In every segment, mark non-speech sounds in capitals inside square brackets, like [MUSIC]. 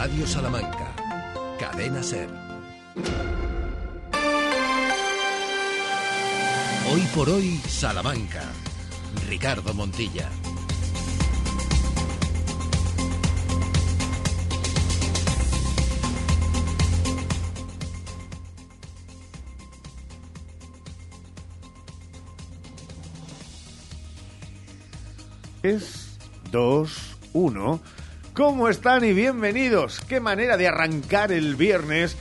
Radio Salamanca, Cadena Ser. Hoy por hoy, Salamanca. Ricardo Montilla. Es 2, 1. ¿Cómo están y bienvenidos? Qué manera de arrancar el viernes.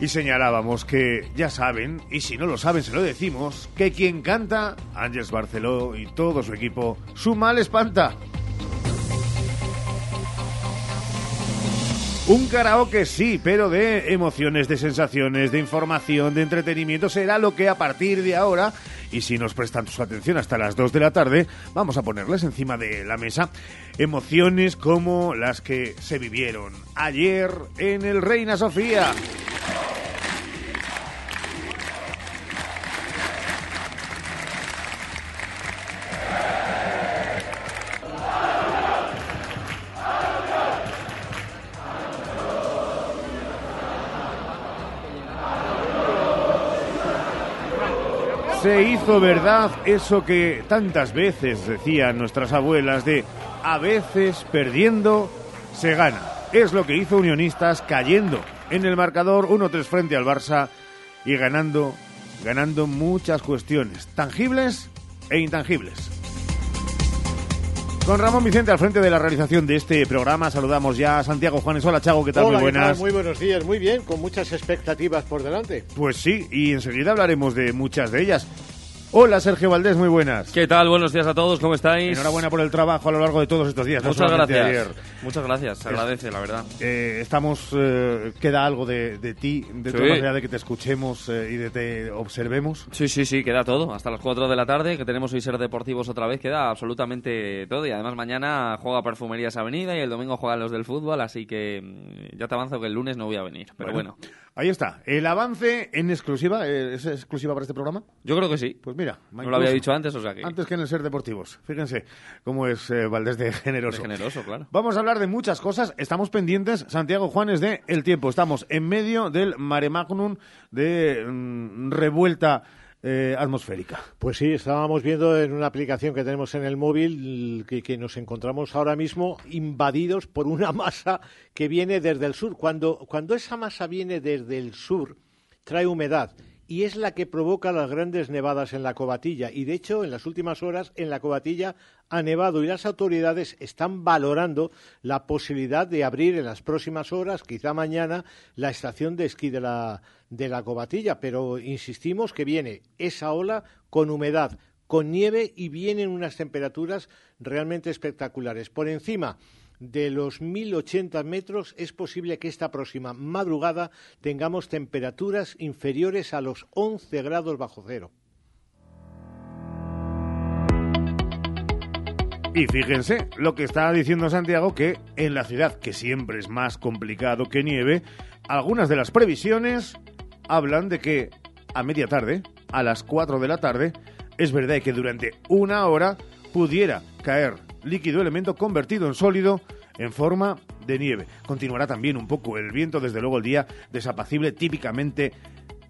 Y señalábamos que ya saben, y si no lo saben se lo decimos, que quien canta, Ángeles Barceló y todo su equipo, su mal espanta. Un karaoke sí, pero de emociones, de sensaciones, de información, de entretenimiento será lo que a partir de ahora, y si nos prestan su atención hasta las 2 de la tarde, vamos a ponerles encima de la mesa emociones como las que se vivieron ayer en el Reina Sofía. Hizo verdad eso que tantas veces decían nuestras abuelas de a veces perdiendo se gana. Es lo que hizo Unionistas cayendo en el marcador 1-3 frente al Barça y ganando ganando muchas cuestiones tangibles e intangibles. Con Ramón Vicente al frente de la realización de este programa, saludamos ya a Santiago Juanes. Hola, Chago, ¿qué tal? Hola, muy ¿qué tal? buenas. Muy buenos días, muy bien, con muchas expectativas por delante. Pues sí, y enseguida hablaremos de muchas de ellas. Hola, Sergio Valdés, muy buenas. ¿Qué tal? Buenos días a todos, ¿cómo estáis? Enhorabuena por el trabajo a lo largo de todos estos días. Muchas gracias. ayer. Muchas gracias, se agradece, la verdad. Eh, estamos, eh, queda algo de, de ti, de Sí. tu más allá de que te escuchemos eh, y de te observemos. Sí, sí, sí, queda todo. Hasta las 4 de la tarde, que tenemos hoy Ser Deportivos otra vez, queda absolutamente todo. Y además mañana juega Perfumerías Avenida y el domingo juegan los del fútbol, así que mm, ya te avanzo que el lunes no voy a venir. Pero bueno, Ahí está, el avance en exclusiva. eh, ¿Es exclusiva para este programa? yo creo que sí. Pues mira, No lo había dicho antes, o sea que... Antes que en el Ser Deportivos. Fíjense cómo es eh, Valdés de de generoso. generoso, claro. Vamos a hablar de muchas cosas. Estamos pendientes, Santiago Juanes, de El Tiempo. Estamos en medio del mare magnum de mm, revuelta eh, atmosférica. Pues sí, estábamos viendo en una aplicación que tenemos en el móvil que, que nos encontramos ahora mismo invadidos por una [LAUGHS] masa que viene desde el sur. Cuando, cuando esa masa viene desde el sur, trae humedad y es la que provoca las grandes nevadas en la cobatilla. Y de hecho, en las últimas horas, en la cobatilla ha nevado y las autoridades están valorando la posibilidad de abrir en las próximas horas, quizá mañana, la estación de esquí de la, de la cobatilla. Pero insistimos que viene esa ola con humedad, con nieve y vienen unas temperaturas realmente espectaculares. Por encima de los 1080 metros es posible que esta próxima madrugada tengamos temperaturas inferiores a los 11 grados bajo cero. Y fíjense lo que está diciendo Santiago, que en la ciudad, que siempre es más complicado que nieve, algunas de las previsiones hablan de que a media tarde, a las 4 de la tarde, es verdad que durante una hora pudiera caer líquido elemento convertido en sólido en forma de nieve. Continuará también un poco el viento, desde luego el día desapacible, típicamente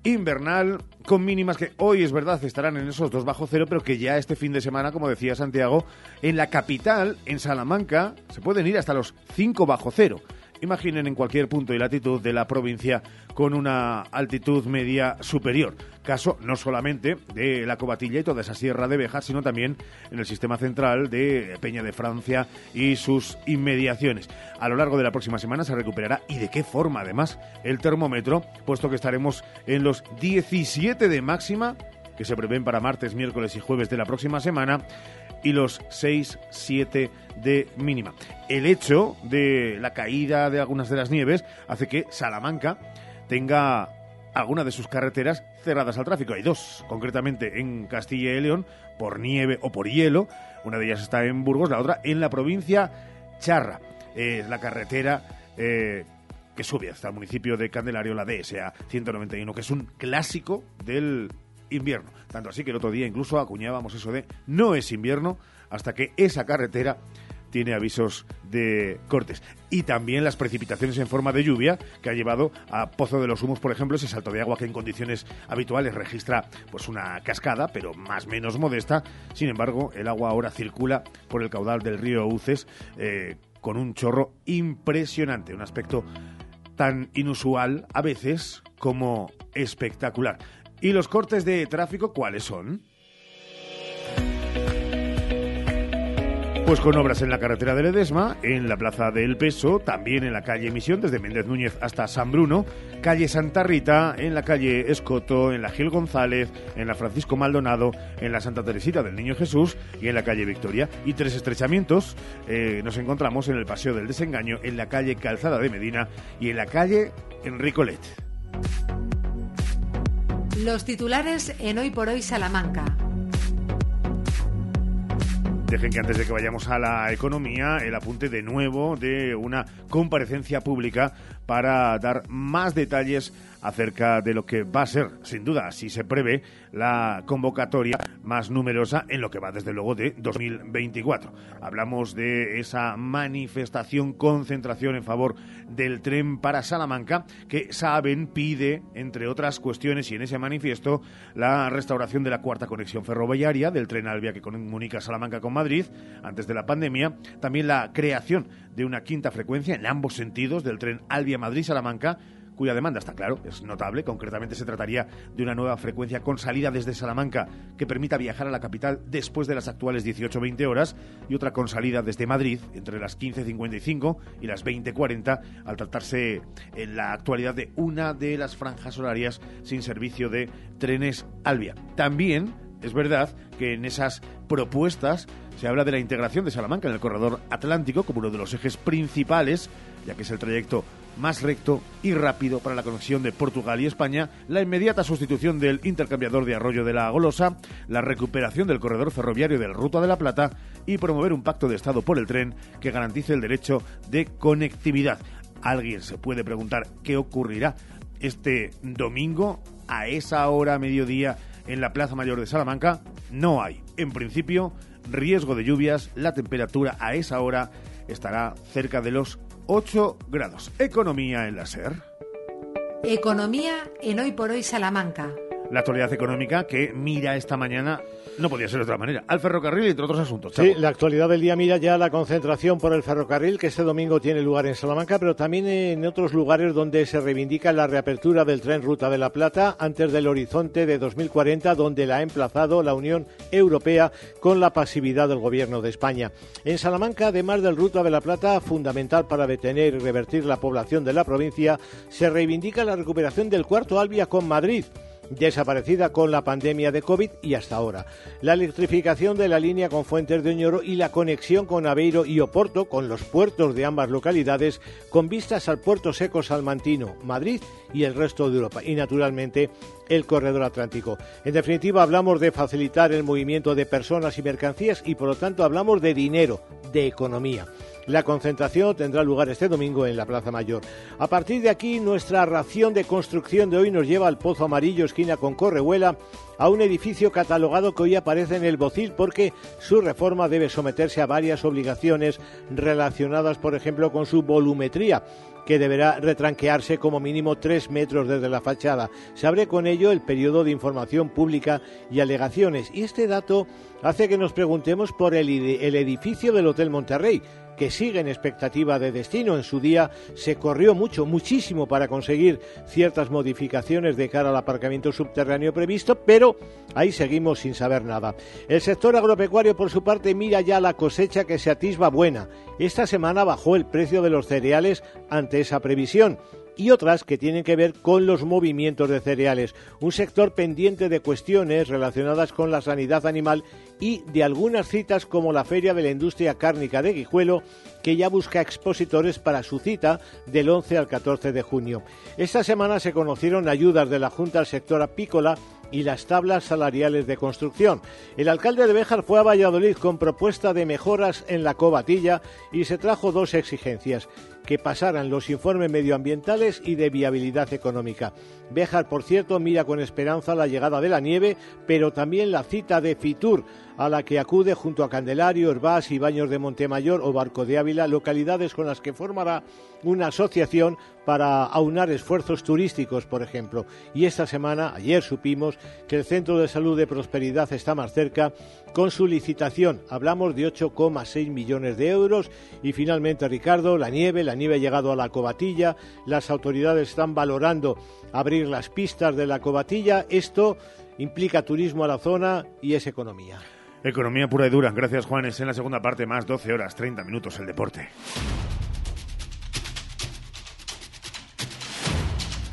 invernal, con mínimas que hoy es verdad estarán en esos dos bajo cero, pero que ya este fin de semana, como decía Santiago, en la capital, en Salamanca, se pueden ir hasta los 5 bajo cero. Imaginen en cualquier punto y latitud de la provincia con una altitud media superior. Caso no solamente de la Cobatilla y toda esa sierra de Bejar, sino también en el sistema central de Peña de Francia y sus inmediaciones. A lo largo de la próxima semana se recuperará y de qué forma además el termómetro, puesto que estaremos en los 17 de máxima que se prevén para martes, miércoles y jueves de la próxima semana y los 6, 7 de mínima. El hecho de la caída de algunas de las nieves hace que Salamanca tenga alguna de sus carreteras cerradas al tráfico. Hay dos, concretamente en Castilla y León, por nieve o por hielo. Una de ellas está en Burgos, la otra en la provincia Charra. Es la carretera eh, que sube hasta el municipio de Candelario, la DSA 191, que es un clásico del invierno. Tanto así que el otro día incluso acuñábamos eso de no es invierno hasta que esa carretera tiene avisos de cortes. Y también las precipitaciones en forma de lluvia que ha llevado a Pozo de los Humos, por ejemplo, ese salto de agua que en condiciones habituales registra pues una cascada, pero más menos modesta. Sin embargo, el agua ahora circula por el caudal del río Uces eh, con un chorro impresionante, un aspecto tan inusual a veces como espectacular. ¿Y los cortes de tráfico cuáles son? Pues con obras en la carretera de Ledesma, en la Plaza del Peso, también en la calle Misión, desde Méndez Núñez hasta San Bruno, calle Santa Rita, en la calle Escoto, en la Gil González, en la Francisco Maldonado, en la Santa Teresita del Niño Jesús y en la calle Victoria. Y tres estrechamientos eh, nos encontramos en el Paseo del Desengaño, en la calle Calzada de Medina y en la calle Enricolet. Los titulares en Hoy por Hoy Salamanca. Dejen que antes de que vayamos a la economía, el apunte de nuevo de una comparecencia pública para dar más detalles acerca de lo que va a ser, sin duda, si se prevé, la convocatoria más numerosa en lo que va desde luego de 2024. Hablamos de esa manifestación, concentración en favor del tren para Salamanca, que Saben pide, entre otras cuestiones, y en ese manifiesto, la restauración de la cuarta conexión ferroviaria del tren Albia que comunica Salamanca con Madrid antes de la pandemia, también la creación de una quinta frecuencia en ambos sentidos del tren Albia Madrid-Salamanca, cuya demanda está claro, es notable. Concretamente se trataría de una nueva frecuencia con salida desde Salamanca que permita viajar a la capital después de las actuales 18-20 horas y otra con salida desde Madrid entre las 15.55 y las 20.40 al tratarse en la actualidad de una de las franjas horarias sin servicio de trenes Albia. También es verdad que en esas propuestas se habla de la integración de Salamanca en el corredor atlántico como uno de los ejes principales, ya que es el trayecto más recto y rápido para la conexión de Portugal y España, la inmediata sustitución del intercambiador de Arroyo de la Golosa, la recuperación del corredor ferroviario del Ruta de la Plata y promover un pacto de Estado por el tren que garantice el derecho de conectividad. Alguien se puede preguntar qué ocurrirá este domingo a esa hora mediodía en la Plaza Mayor de Salamanca. No hay, en principio, riesgo de lluvias. La temperatura a esa hora estará cerca de los 8 grados. Economía en la SER. Economía en Hoy por Hoy Salamanca. La actualidad económica que mira esta mañana no podía ser de otra manera. Al ferrocarril, entre otros asuntos. Sí, la actualidad del día mira ya la concentración por el ferrocarril que este domingo tiene lugar en Salamanca, pero también en otros lugares donde se reivindica la reapertura del tren Ruta de la Plata antes del horizonte de 2040, donde la ha emplazado la Unión Europea con la pasividad del Gobierno de España. En Salamanca, además del Ruta de la Plata, fundamental para detener y revertir la población de la provincia, se reivindica la recuperación del cuarto Albia con Madrid desaparecida con la pandemia de COVID y hasta ahora. La electrificación de la línea con Fuentes de Oñoro y la conexión con Aveiro y Oporto, con los puertos de ambas localidades, con vistas al puerto seco salmantino, Madrid y el resto de Europa. Y naturalmente el corredor atlántico. En definitiva, hablamos de facilitar el movimiento de personas y mercancías y por lo tanto hablamos de dinero, de economía. La concentración tendrá lugar este domingo en la Plaza Mayor. A partir de aquí, nuestra ración de construcción de hoy nos lleva al Pozo Amarillo, esquina con Correhuela, a un edificio catalogado que hoy aparece en el Bocil porque su reforma debe someterse a varias obligaciones relacionadas, por ejemplo, con su volumetría que deberá retranquearse como mínimo tres metros desde la fachada. Se abre con ello el periodo de información pública y alegaciones. Y este dato hace que nos preguntemos por el, el edificio del Hotel Monterrey, que sigue en expectativa de destino. En su día se corrió mucho, muchísimo para conseguir ciertas modificaciones de cara al aparcamiento subterráneo previsto, pero ahí seguimos sin saber nada. El sector agropecuario, por su parte, mira ya la cosecha que se atisba buena. Esta semana bajó el precio de los cereales ante esa previsión y otras que tienen que ver con los movimientos de cereales, un sector pendiente de cuestiones relacionadas con la sanidad animal y de algunas citas como la Feria de la Industria Cárnica de Guijuelo, que ya busca expositores para su cita del 11 al 14 de junio. Esta semana se conocieron ayudas de la Junta al sector apícola y las tablas salariales de construcción. El alcalde de Béjar fue a Valladolid con propuesta de mejoras en la cobatilla y se trajo dos exigencias que pasaran los informes medioambientales y de viabilidad económica. Béjar, por cierto, mira con esperanza la llegada de la nieve, pero también la cita de Fitur a la que acude junto a Candelario, Herbás y Baños de Montemayor o Barco de Ávila, localidades con las que formará una asociación para aunar esfuerzos turísticos, por ejemplo. Y esta semana, ayer supimos que el Centro de Salud de Prosperidad está más cerca con su licitación. Hablamos de 8,6 millones de euros y finalmente, Ricardo, la nieve, la nieve ha llegado a la cobatilla, las autoridades están valorando abrir las pistas de la cobatilla. Esto implica turismo a la zona y es economía. Economía pura y dura. Gracias, Juanes. En la segunda parte, más 12 horas, 30 minutos el deporte.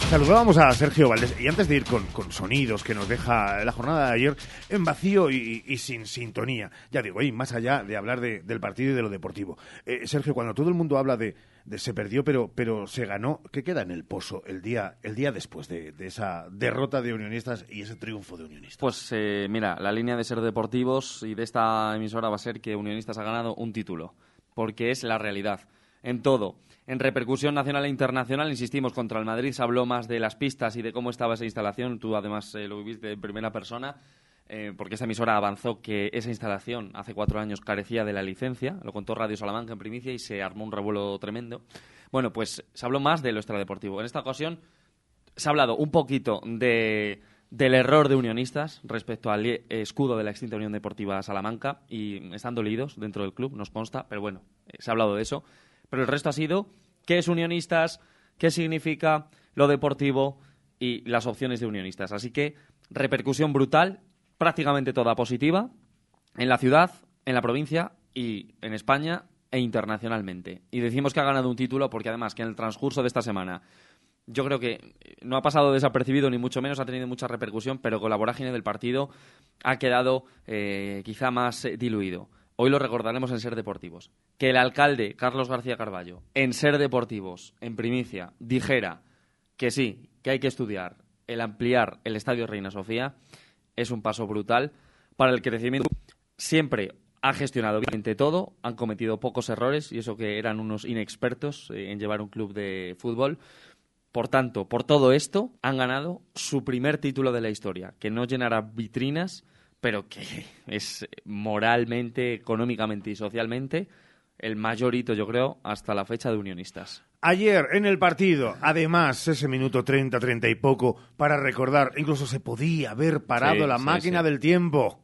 Saludábamos a Sergio Valdés y antes de ir con, sonidos que nos deja la jornada de ayer en vacío y, sin sintonía, ya digo, y más allá de hablar del partido y de lo deportivo. Eh, Sergio, cuando todo el mundo habla de, se perdió pero, pero se ganó, ¿qué queda en el pozo el día, el día después de, esa derrota de Unionistas y ese triunfo de Unionistas? Pues eh, mira, la línea de ser deportivos y de esta emisora va a ser que Unionistas ha ganado un título, porque es la realidad, en todo en repercusión nacional e internacional, insistimos, contra el Madrid se habló más de las pistas y de cómo estaba esa instalación. Tú además eh, lo viviste en primera persona. Eh, porque esta emisora avanzó que esa instalación hace cuatro años carecía de la licencia, lo contó Radio Salamanca en primicia y se armó un revuelo tremendo. Bueno, pues se habló más de lo extradeportivo. En esta ocasión se ha hablado un poquito de, del error de unionistas respecto al escudo de la extinta Unión Deportiva Salamanca y están dolidos dentro del club, nos consta, pero bueno, eh, se ha hablado de eso. Pero el resto ha sido qué es unionistas, qué significa lo deportivo y las opciones de unionistas. Así que repercusión brutal, prácticamente toda positiva, en la ciudad, en la provincia y en España e internacionalmente. Y decimos que ha ganado un título porque además que en el transcurso de esta semana yo creo que no ha pasado desapercibido ni mucho menos, ha tenido mucha repercusión, pero con la vorágine del partido ha quedado eh, quizá más eh, diluido hoy lo recordaremos en Ser Deportivos, que el alcalde Carlos García Carballo, en Ser Deportivos, en primicia, dijera que sí, que hay que estudiar el ampliar el Estadio Reina Sofía, es un paso brutal para el crecimiento. Siempre ha gestionado bien todo, han cometido pocos errores y eso que eran unos inexpertos eh, en llevar un club de fútbol. Por tanto, por todo esto, han ganado su primer título de la historia, que no llenará vitrinas, pero que [LAUGHS] es moralmente, económicamente y socialmente el mayor hito, yo creo, hasta la fecha de unionistas. Ayer en el partido, además, ese minuto 30, 30 y poco, para recordar, incluso se podía haber parado la máquina del tiempo.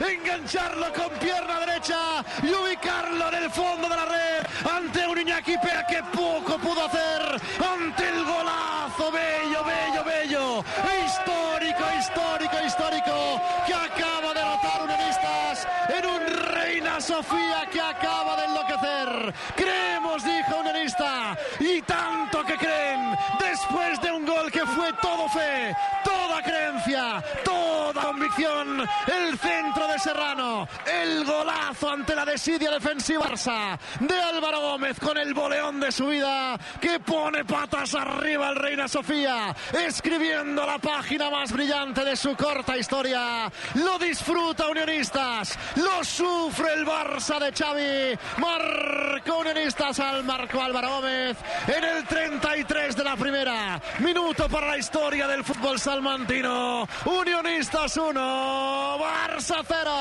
engancharlo con pierna derecha y ubicarlo en el fondo de la red ante un Iñaki Pea que poco pudo hacer ante el golazo bello, bello, bello, histórico, histórico, histórico que acaba de anotar Unionistas en un Reina Sofía que acaba de enloquecer. Creemos, dijo Unionista, y tanto que creen después de un gol que fue todo fe, toda creencia, toda convicción, el centro de Serrano, el golazo ante la desidia defensiva de Álvaro Gómez con el boleón de su vida que pone patas arriba al Reina Sofía, escribiendo la página más brillante de su corta historia. Lo disfruta Unionistas, lo sufre el Barça de Xavi, marcó Unionistas al marco Álvaro Gómez en el 33 de la primera. Minuto para la historia del fútbol salmantino. Unionistas 1, Barça 0.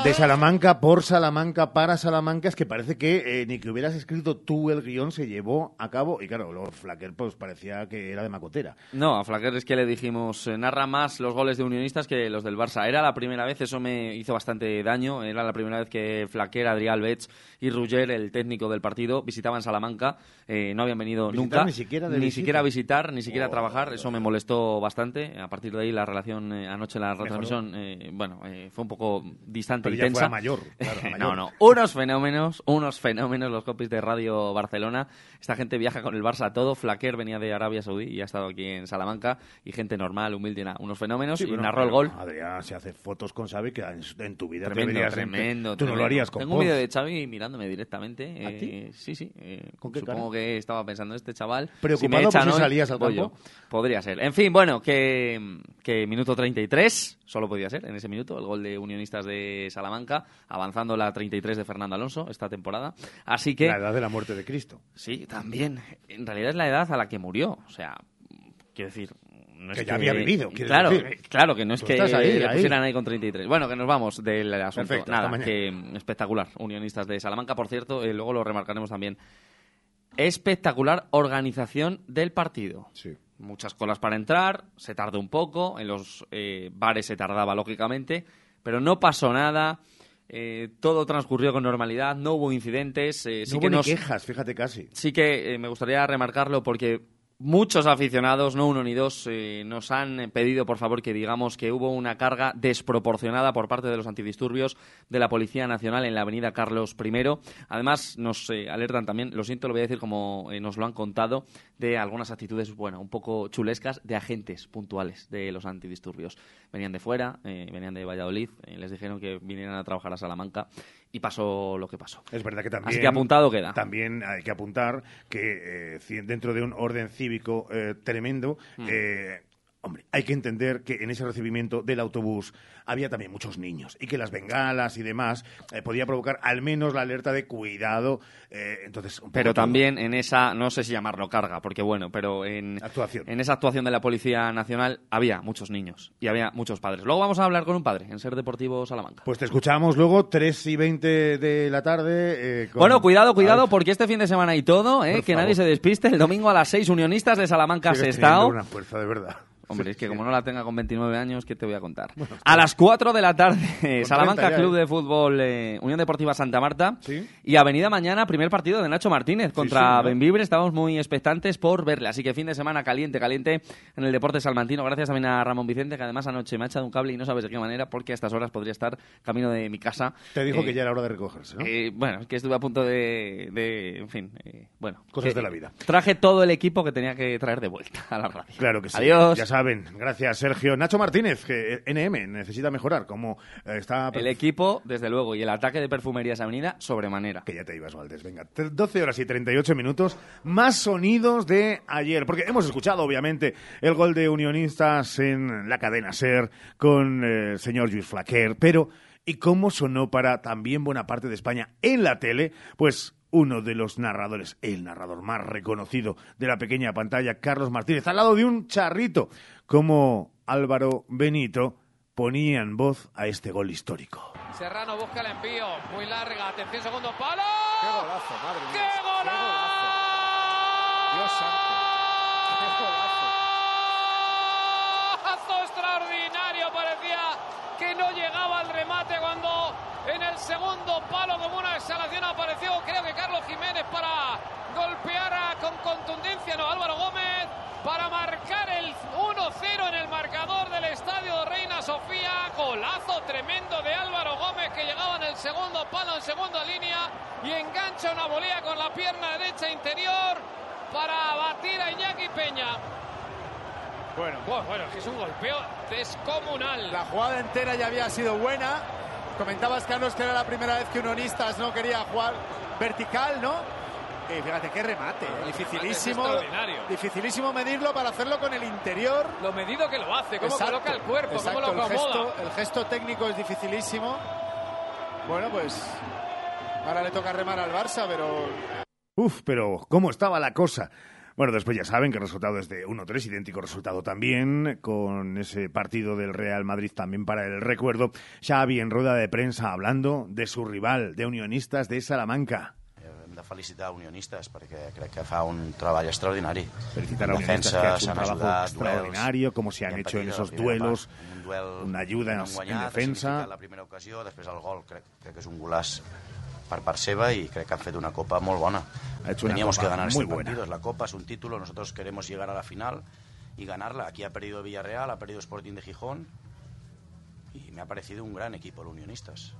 De Salamanca por Salamanca para Salamanca es que parece que eh, ni que hubieras escrito tú el guion se llevó a cabo y claro, luego Flaquer pues parecía que era de macotera. No, a Flaquer es que le dijimos, eh, narra más los goles de unionistas que los del Barça. Era la primera vez, eso me hizo bastante daño, era la primera vez que Flaquer, Adrián Betts y Ruger, el técnico del partido, visitaban Salamanca. Eh, no habían venido Visitar nunca. ni siquiera de ni visita. siquiera visitar, ni siquiera Oh, trabajar. Eso me molestó bastante. A partir de ahí la relación eh, anoche, la retransmisión, eh, bueno, eh, fue un poco distante Pero y ya fue tensa. a mayor, claro, a [LAUGHS] mayor. no, no. Unos fenómenos, unos fenómenos los copies de Radio Barcelona. Esta gente viaja con el Barça a todo. Flaquer venía de Arabia Saudí y ha estado aquí en Salamanca. Y gente normal, humilde, unos fenómenos. Sí, y narró el gol. Adrián se hace fotos con Xavi que en, en tu vida Tremendo, deberías- tremendo. Tú no lo harías con Tengo un vídeo de Xavi mirándome directamente. ¿A eh, ti? Sí, sí. eh, ¿Con qué supongo que estaba pensando este chaval. Preocupado me por echan si hoy, salías al campo. Podría ser. En fin, bueno, que, que minuto 33, solo podía ser en ese minuto, el gol de De Salamanca, avanzando la 33 de Fernando Alonso esta temporada. Así que, La edad de la muerte de Cristo. sí, también. En realidad es la edad a la que murió. O sea, quiero decir. No Que es ya había vivido, Claro, decir. claro, que no es que ahí, le ahí. pusieran ahí con 33. Bueno, que nos vamos del asunto. Perfecto, Nada, que espectacular. Unionistas de Salamanca, por cierto, eh, luego lo remarcaremos también. Espectacular organización del partido. Sí. Muchas colas para entrar, se tardó un poco, en los eh, bares se tardaba lógicamente, pero no pasó nada, eh, todo transcurrió con normalidad, no hubo incidentes, eh, sí no que hubo ni nos, quejas, fíjate casi. sí que eh, me gustaría remarcarlo porque muchos aficionados, no uno ni dos, eh, nos han eh, pedido por favor que digamos que hubo una carga desproporcionada por parte de los antidisturbios de la Policía Nacional en la avenida Carlos I. Además, nos eh, alertan también, lo siento, lo voy a decir como nos lo han contado, de algunas actitudes, bueno, un poco chulescas de agentes puntuales de los antidisturbios. Venían de fuera, venían de Valladolid, les dijeron que vinieran a trabajar a Salamanca y pasó lo que pasó. Es verdad que también. Así que apuntado queda. También hay que apuntar que eh, dentro de un orden cívico eh, tremendo, Hmm. eh, hombre, hay que entender que en ese recibimiento del autobús había también muchos niños y que las bengalas y demás eh, podía provocar al menos la alerta de cuidado. eh, entonces, Pero todo. también en esa, no sé si llamarlo carga, porque bueno, pero en, Actuación. en esa actuación de la Policía Nacional había muchos niños y había muchos padres. Luego vamos a hablar con un padre en Ser Deportivo Salamanca. Pues te escuchamos luego, 3 y 20 de la tarde. eh, con- Bueno, cuidado, cuidado, porque este fin de semana y todo, ¿eh? Que favor. nadie se despiste. El domingo a las 6, Unionistas de Salamanca Sestao. teniendo una fuerza de verdad. Hombre, es que Sí. como no la tenga con 29 años, ¿qué te voy a contar? A las 4 de la tarde, 30 Salamanca ya, Club ¿eh? de Fútbol Unión Deportiva Santa Marta. Sí. Y Avenida Mañana, primer partido de Nacho Martínez contra señor. Benvibre. Estamos muy expectantes por verle. Así que fin de semana caliente, caliente en el deporte salmantino. Gracias también a Ramón Vicente, que además anoche me ha echado un cable y no sabes de qué manera, porque a estas horas podría estar camino de mi casa. Te dijo Eh, que ya era hora de recogerse, ¿no? eh, bueno, es que estuve a punto de, de- en fin, eh, bueno. Cosas de la vida. Traje todo el equipo que tenía que traer de vuelta a la radio. Claro que sí. Adiós. Ya saben. Gracias, Sergio. Nacho Martínez, que eh, NM necesita mejorar. Como eh, está. El equipo, desde luego, y el ataque de Perfumerías Avenida, sobremanera. Que ya te ibas, Valdés. Venga, Tre- 12 horas y 38 minutos. Más sonidos de ayer. Porque hemos escuchado, obviamente, el gol de Unionistas en la cadena Ser con eh, el señor Luis Flaquer. Pero, ¿y cómo sonó para también buena parte de España en la tele? Pues uno de los narradores, el narrador más reconocido de la pequeña pantalla, Carlos Martínez, al lado de un charrito, como Álvaro Benito, ponía en voz a este gol histórico. Serrano busca el envío, muy larga, atención, segundo palo. ¡Qué golazo, madre mía! ¡Qué golazo! Dios santo. ¡Qué golazo! ¡Golazo extraordinario! Parecía que no llegaba al remate cuando en el segundo palo, como una exhalación, apareció, creo que Carlos Jiménez para golpear a- con contundencia, no, Álvaro Gómez, para marcar el 1-0 en el marcador del estadio Reina Sofía. Golazo tremendo de Álvaro Gómez que llegaba en el segundo palo, en segunda línea, y engancha una volea con la pierna derecha interior para batir a Iñaki Peña. Bueno, Bueno, bueno, es que es un golpeo descomunal. la jugada entera ya había sido buena. Comentabas, Carlos, que era la primera vez que Unionistas no quería jugar vertical, ¿no? Y fíjate qué remate, ¿eh? dificilísimo, Es extraordinario. dificilísimo medirlo para hacerlo con el interior. Lo medido que lo hace, cómo Exacto, coloca el cuerpo, exacto, cómo lo el acomoda. gesto, el gesto técnico es dificilísimo. Bueno, pues ahora le toca remar al Barça, pero Uf, pero ¿cómo estaba la cosa? Bueno, después ya saben que el resultado es de 1-3, idéntico resultado también, con ese partido del Real Madrid también para el recuerdo. Xavi en rueda de prensa hablando de su rival, de Unionistas de Salamanca. Hem de felicitar Unionistes perquè crec que fa un treball extraordinari. Felicitar a En Unionistas defensa, que ha hecho un s'han trabajo ajudat, extraordinario, duels, como se han hecho en esos duelos, part. Un duel una ayuda no en guanyat, ha defensa. la primera ocasió, després el gol crec, crec que és un golaç per part seva i crec que han fet una copa molt bona. Ha hecho una Teníamos que ganar este buena. partido, es la copa, es un título, nosotros queremos llegar a la final y ganarla. Aquí ha perdido Villarreal, ha perdido Sporting de Gijón y me ha parecido un gran equipo el Unionistas.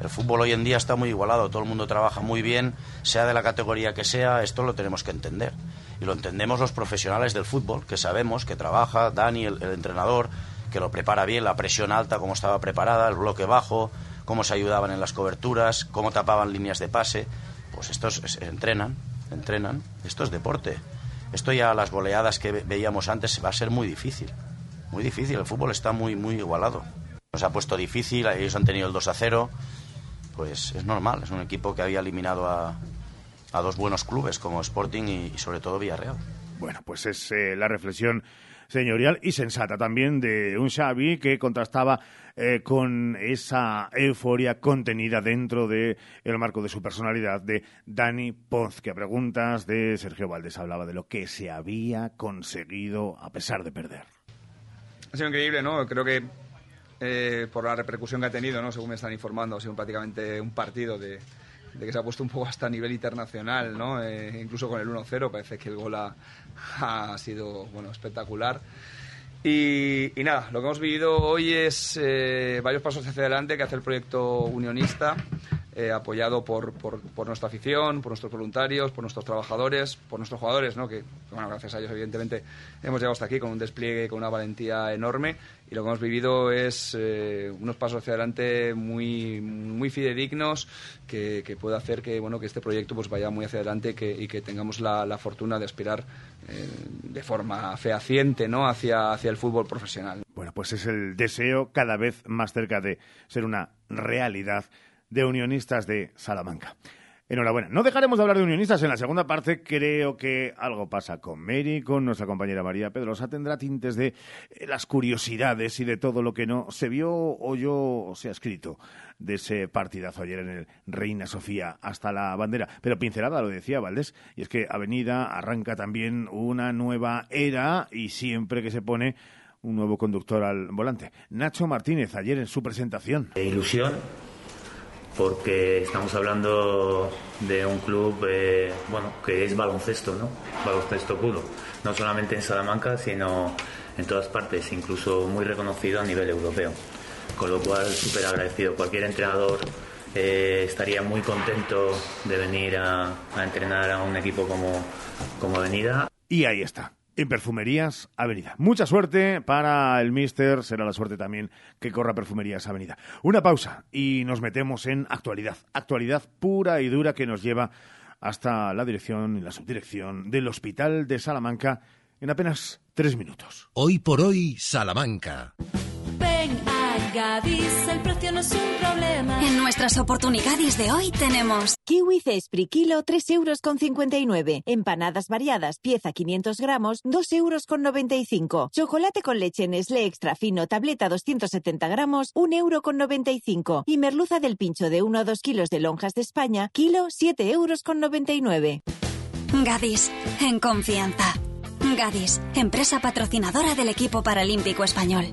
El fútbol hoy en día está muy igualado, todo el mundo trabaja muy bien, sea de la categoría que sea, esto lo tenemos que entender. Y lo entendemos los profesionales del fútbol, que sabemos que trabaja, Dani, el, el entrenador, que lo prepara bien, la presión alta, cómo estaba preparada, el bloque bajo, cómo se ayudaban en las coberturas, cómo tapaban líneas de pase. Pues estos es- entrenan, entrenan, esto es deporte. Esto ya las goleadas que ve- veíamos antes va a ser muy difícil, muy difícil, el fútbol está muy, muy igualado. Nos ha puesto difícil, ellos han tenido el 2 a 0, pues es normal, es un equipo que había eliminado a, dos buenos clubes como Sporting y, y sobre todo Villarreal. Bueno, pues es eh, la reflexión señorial y sensata también de un Xavi que contrastaba eh, con esa euforia contenida dentro de el marco de su personalidad de Dani Ponz, que a preguntas de Sergio Valdés hablaba de lo que se había conseguido a pesar de perder. Ha sido increíble, ¿no? Creo que eh, por la repercusión que ha tenido, ¿no? Según me están informando, ha sido prácticamente un partido de, de que se ha puesto un poco hasta nivel internacional, ¿no? Eh, incluso con el 1-0 parece que el gol ha, ha sido, bueno, espectacular. Y, nada, lo que hemos vivido hoy es eh, varios pasos hacia adelante que hace el proyecto unionista, eh, apoyado por, por, nuestra afición, por nuestros voluntarios, por nuestros trabajadores, por nuestros jugadores, ¿no? que bueno, gracias a ellos evidentemente hemos llegado hasta aquí con un despliegue, con una valentía enorme y lo que hemos vivido es eh, unos pasos hacia adelante muy, muy fidedignos que, puede hacer que, bueno, que este proyecto pues vaya muy hacia adelante y que tengamos la, la fortuna de aspirar eh, de forma fehaciente ¿no? hacia, hacia el fútbol profesional. Bueno, pues es el deseo cada vez más cerca de ser una realidad de unionistas de Salamanca. Enhorabuena. No dejaremos de hablar de unionistas. En la segunda parte creo que algo pasa con Mary, con nuestra compañera María Pedrosa. Tendrá tintes de eh, las curiosidades y de todo lo que no se vio o yo o se ha escrito de ese partidazo ayer en el Reina Sofía hasta la bandera. Pero pincelada lo decía Valdés, y es que Avenida arranca también una nueva era y siempre que se pone un nuevo conductor al volante. Nacho Martínez ayer en su presentación. ilusión porque estamos hablando de un club eh, bueno que es baloncesto no baloncesto puro. No solamente en Salamanca sino en todas partes incluso muy reconocido a nivel europeo. Con lo cual súper agradecido. Cualquier entrenador eh, estaría muy contento de venir a, a entrenar a un equipo como como Avenida. Y ahí está. En Perfumerías Avenida. Mucha suerte para el Mister. Será la suerte también que corra Perfumerías Avenida. Una pausa y nos metemos en actualidad. Actualidad pura y dura que nos lleva hasta la dirección y la subdirección del Hospital de Salamanca en apenas tres minutos. Hoy por hoy, Salamanca. Gadis, el precio no es un problema. En nuestras oportunidades de hoy tenemos Kiwi Cespri kilo 3 euros con 59. Empanadas variadas pieza 500 gramos 2 euros con 95. Chocolate con leche Nestlé extra fino tableta 270 gramos 1 euro con 95. Y merluza del pincho de 1 a 2 kilos de lonjas de España kilo 7 euros con 99. Gadis, en confianza. Gadis, empresa patrocinadora del equipo paralímpico español.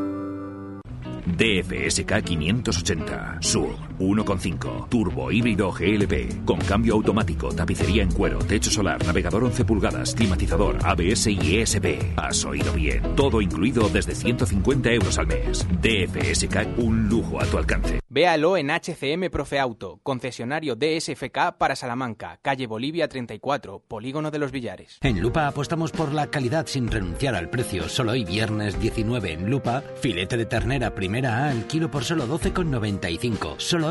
DFSK 580 Sur 1.5 Turbo híbrido GLP con cambio automático, tapicería en cuero, techo solar, navegador 11 pulgadas, climatizador, ABS y ESP. Has oído bien. Todo incluido desde 150 euros al mes. DFSK un lujo a tu alcance. Véalo en HCM Profeauto, concesionario DSFK para Salamanca, calle Bolivia 34, Polígono de los Villares. En Lupa apostamos por la calidad sin renunciar al precio. Solo hoy viernes 19 en Lupa, filete de ternera primera A al kilo por solo 12,95. Solo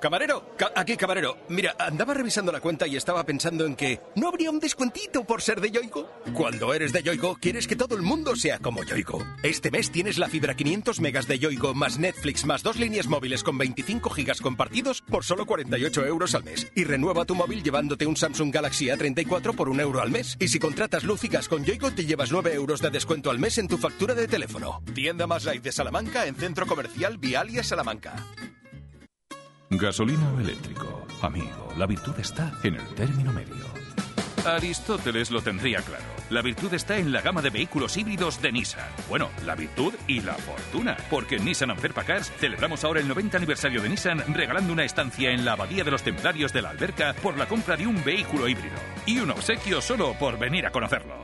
Camarero, ca- aquí camarero. Mira, andaba revisando la cuenta y estaba pensando en que no habría un descuentito por ser de Yoigo. Cuando eres de Yoigo, quieres que todo el mundo sea como Yoigo. Este mes tienes la fibra 500 megas de Yoigo más Netflix más dos líneas móviles con 25 gigas compartidos por solo 48 euros al mes. Y renueva tu móvil llevándote un Samsung Galaxy A34 por un euro al mes. Y si contratas luz con Yoigo, te llevas 9 euros de descuento al mes en tu factura de teléfono. Tienda más light de Salamanca en Centro Comercial Vialia Salamanca. Gasolina o eléctrico. Amigo, la virtud está en el término medio. Aristóteles lo tendría claro. La virtud está en la gama de vehículos híbridos de Nissan. Bueno, la virtud y la fortuna. Porque en Nissan Anferpa Cars celebramos ahora el 90 aniversario de Nissan regalando una estancia en la Abadía de los Templarios de la Alberca por la compra de un vehículo híbrido. Y un obsequio solo por venir a conocerlo.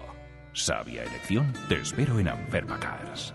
Sabia elección, te espero en Anferpa Cars.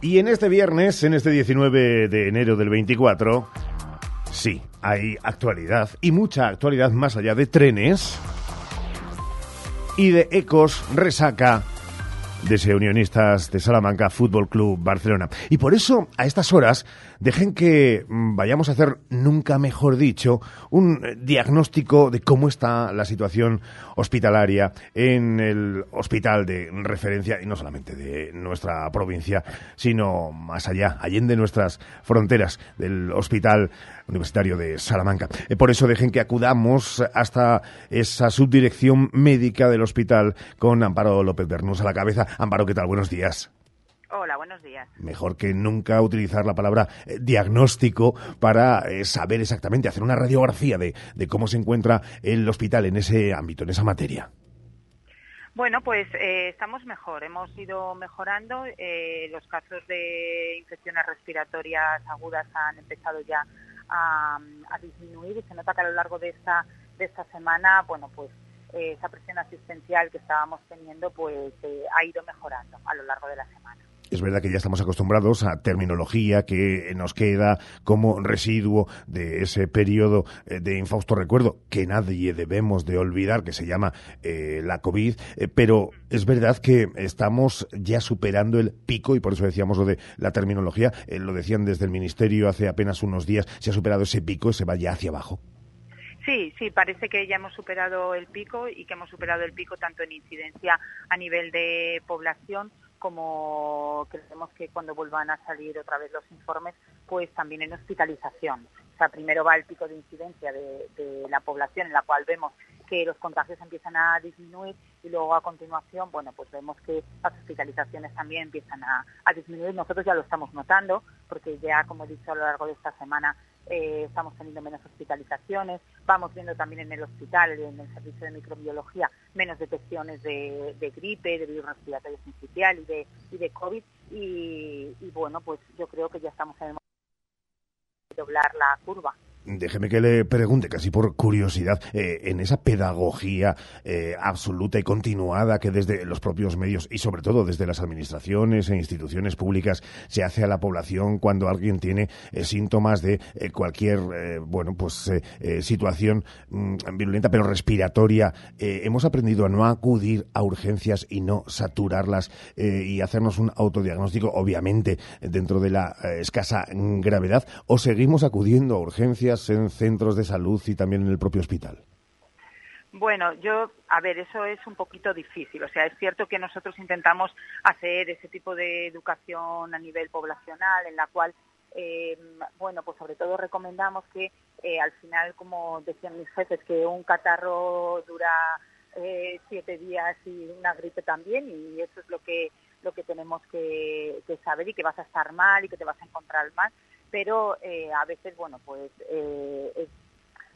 Y en este viernes, en este 19 de enero del 24, sí, hay actualidad y mucha actualidad más allá de trenes y de ecos resaca de Unionistas de Salamanca Fútbol Club Barcelona. Y por eso, a estas horas, dejen que mm, vayamos a hacer, nunca mejor dicho, un eh, diagnóstico de cómo está la situación hospitalaria en el hospital de referencia, y no solamente de nuestra provincia, sino más allá, allende nuestras fronteras del Hospital Universitario de Salamanca. Eh, Por eso dejen que acudamos hasta esa subdirección médica del hospital con Amparo López Bernús a la cabeza. Amparo, ¿qué tal? Buenos días. Hola, buenos días. Mejor que nunca utilizar la palabra eh, diagnóstico para eh, saber exactamente, hacer una radiografía de, de cómo se encuentra el hospital en ese ámbito, en esa materia. Bueno, pues eh, estamos mejor, hemos ido mejorando. eh, los casos de infecciones respiratorias agudas han empezado ya a, a disminuir y se nota que a lo largo de esta de esta semana, bueno, pues esa presión asistencial que estábamos teniendo, pues ha ido mejorando a lo largo de la semana. Es verdad que ya estamos acostumbrados a terminología que nos queda como residuo de ese periodo eh, de infausto recuerdo que nadie debemos de olvidar, que se llama eh, la COVID, eh, pero es verdad que estamos ya superando el pico y por eso decíamos lo de la terminología, eh, lo decían desde el Ministerio hace apenas unos días, se ha superado ese pico, se va ya hacia abajo. Sí, sí, parece que ya hemos superado el pico y que hemos superado el pico tanto en incidencia a nivel de población como creemos que cuando vuelvan a salir otra vez los informes, pues también en hospitalización. O sea, primero va el pico de incidencia de, la población en la cual vemos que los contagios empiezan a disminuir y luego a continuación, bueno, pues vemos que las hospitalizaciones también empiezan a disminuir. Nosotros ya lo estamos notando porque ya, como he dicho, a lo largo de esta semana eh, estamos teniendo menos hospitalizaciones, vamos viendo también en el hospital, en el servicio de microbiología, menos detecciones de, gripe, de virus respiratorio sincitial y de, y de COVID. Y, y bueno, pues yo creo que ya estamos en el momento de doblar la curva. Déjeme que le pregunte, casi por curiosidad, eh, en esa pedagogía eh, absoluta y continuada que desde los propios medios y sobre todo desde las administraciones e instituciones públicas se hace a la población cuando alguien tiene eh, síntomas de cualquier, bueno, pues situación mm, virulenta pero respiratoria, hemos aprendido a no acudir a urgencias y no saturarlas y hacernos un autodiagnóstico, obviamente, dentro de la escasa gravedad, o seguimos acudiendo a urgencias en centros de salud y también en el propio hospital? Bueno, yo, a ver, eso es un poquito difícil. O sea, es cierto que nosotros intentamos hacer ese tipo de educación a nivel poblacional, en la cual, eh, bueno, pues sobre todo recomendamos que eh, al final, como decían mis jefes, que un catarro dura eh, siete días y una gripe también, y eso es lo que lo que tenemos que, que saber y que vas a estar mal y que te vas a encontrar mal pero eh, a veces, bueno, pues eh,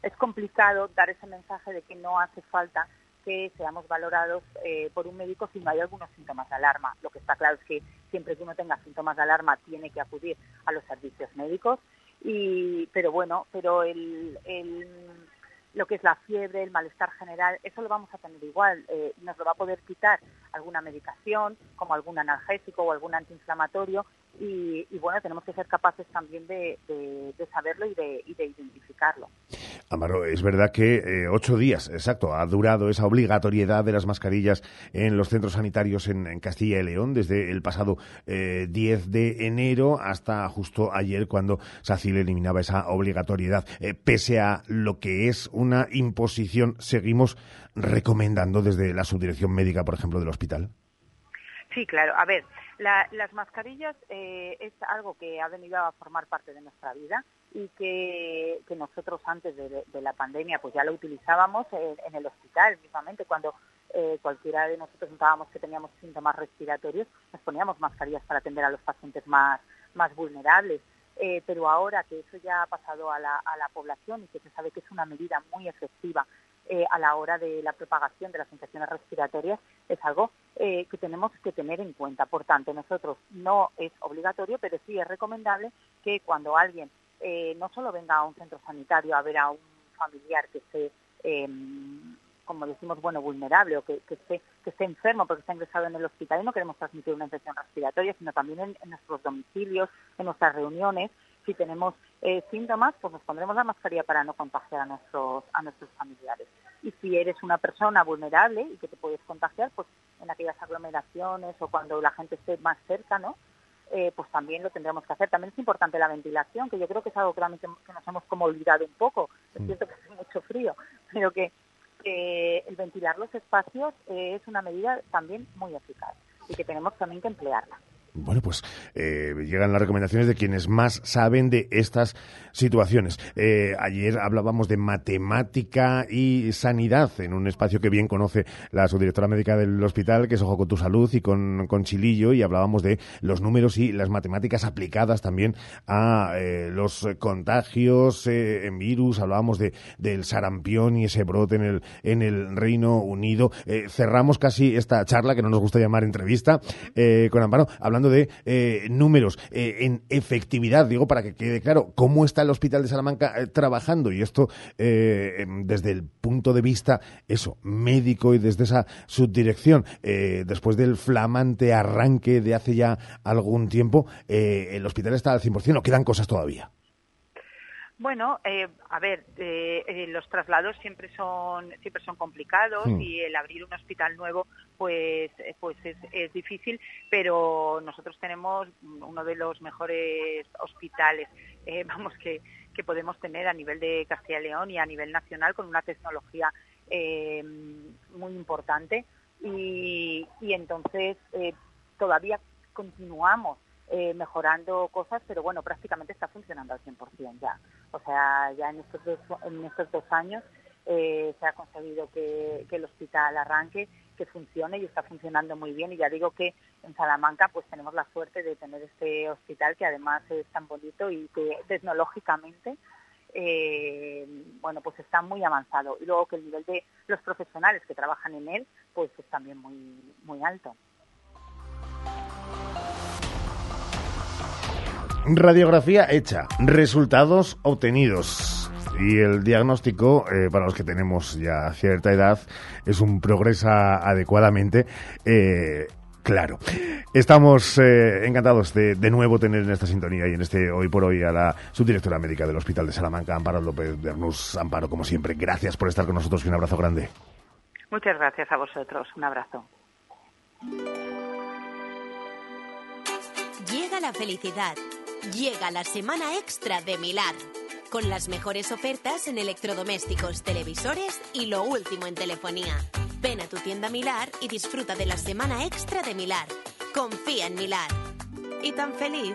es, complicado dar ese mensaje de que no hace falta que seamos valorados eh, por un médico si no hay algunos síntomas de alarma. Lo que está claro es que siempre que uno tenga síntomas de alarma tiene que acudir a los servicios médicos. Y, pero bueno, pero el, el, lo que es la fiebre, el malestar general, eso lo vamos a tener igual. Eh, nos lo va a poder quitar alguna medicación, como algún analgésico o algún antiinflamatorio, y, bueno, tenemos que ser capaces también de, saberlo y de, identificarlo. Amaro, es verdad que eh, ocho días, exacto, ha durado esa obligatoriedad de las mascarillas en los centros sanitarios en, Castilla y León desde el pasado 10 eh, de enero hasta justo ayer cuando SACIL eliminaba esa obligatoriedad. Eh, pese a lo que es una imposición, seguimos recomendando desde la subdirección médica, por ejemplo, del hospital. Sí, claro. A ver, las mascarillas eh, es algo que ha venido a formar parte de nuestra vida y que, nosotros antes de, la pandemia pues ya lo utilizábamos en, el hospital mismamente cuando eh, cualquiera de nosotros notábamos que teníamos síntomas respiratorios nos poníamos mascarillas para atender a los pacientes más, más vulnerables. Eh, pero ahora que eso ya ha pasado a la, a la población y que se sabe que es una medida muy efectiva eh, a la hora de la propagación de las infecciones respiratorias es algo eh, que tenemos que tener en cuenta. Por tanto, nosotros no es obligatorio, pero sí es recomendable que cuando alguien eh, no solo venga a un centro sanitario a ver a un familiar que esté, em, como decimos, bueno, vulnerable o que, esté, que esté enfermo porque está ingresado en el hospital y no queremos transmitir una infección respiratoria, sino también en nuestros domicilios, en nuestras reuniones, si tenemos eh, síntomas, pues nos pondremos la mascarilla para no contagiar a nuestros, a nuestros familiares. Y si eres una persona vulnerable y que te puedes contagiar, pues en aquellas aglomeraciones o cuando la gente esté más cerca, ¿no? Eh, pues también lo tendremos que hacer. También es importante la ventilación, que yo creo que es algo que, que nos hemos como olvidado un poco. Es mm. cierto que hace mucho frío, [LAUGHS] pero que, el ventilar los espacios es una medida también muy eficaz y que tenemos también que emplearla. Bueno, pues eh, llegan las recomendaciones de quienes más saben de estas situaciones. Eh, ayer hablábamos de matemática y sanidad en un espacio que bien conoce la subdirectora médica del hospital, que es Ojo con tu Salud, y con, con Chilillo, y hablábamos de los números y las matemáticas aplicadas también a eh, los contagios en virus. Hablábamos de, del sarampión y ese brote en el, en el Reino Unido. cerramos casi esta charla, que no nos gusta llamar entrevista, con Amparo, hablando de eh, números eh, en efectividad, digo, para que quede claro cómo está el Hospital de Salamanca eh, trabajando y esto em, desde el punto de vista, eso, médico y desde esa subdirección, después del flamante arranque de hace ya algún tiempo, el hospital está al 100%, o quedan cosas todavía. Bueno, eh, a ver, eh, eh, los traslados siempre son siempre son complicados hmm. y el abrir un hospital nuevo, pues pues es, es, difícil. Pero nosotros tenemos uno de los mejores hospitales, [LAUGHS] vamos que que podemos tener a nivel de Castilla y León y a nivel nacional con una tecnología muy importante y, y entonces todavía continuamos eh, mejorando cosas, pero bueno, prácticamente está funcionando al 100% ya. O sea, ya en estos dos, años eh, se ha conseguido que, el hospital arranque, que funcione y está funcionando muy bien. Y ya digo que en Salamanca pues tenemos la suerte de tener este hospital que además es tan bonito y que tecnológicamente eh, bueno, pues está muy avanzado. Y luego que el nivel de los profesionales que trabajan en él, pues es también muy, muy alto. Radiografía hecha, resultados obtenidos. Y el diagnóstico, eh, para los que tenemos ya cierta edad, es un progresa adecuadamente. Eh, Claro. Estamos eh, encantados de, de nuevo tener en esta sintonía y en este hoy por hoy a la subdirectora médica del Hospital de Salamanca, Amparo López de Arnús. Amparo, como siempre, gracias por estar con nosotros y un abrazo grande. Muchas gracias a vosotros. Un abrazo. Llega la felicidad. Llega la semana extra de Milar. Con las mejores ofertas en electrodomésticos, televisores y lo último en telefonía. Ven a tu tienda Milar y disfruta de la semana extra de Milar. Confía en Milar. ¿Y tan feliz?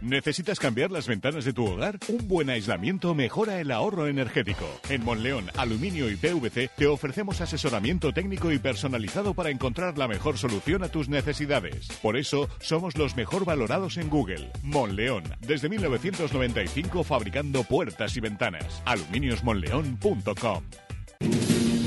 ¿Necesitas cambiar las ventanas de tu hogar? Un buen aislamiento mejora el ahorro energético. En Monleón, Aluminio y PVC te ofrecemos asesoramiento técnico y personalizado para encontrar la mejor solución a tus necesidades. Por eso, somos los mejor valorados en Google. Monleón, desde 1995 fabricando puertas y ventanas. aluminiosmonleón.com.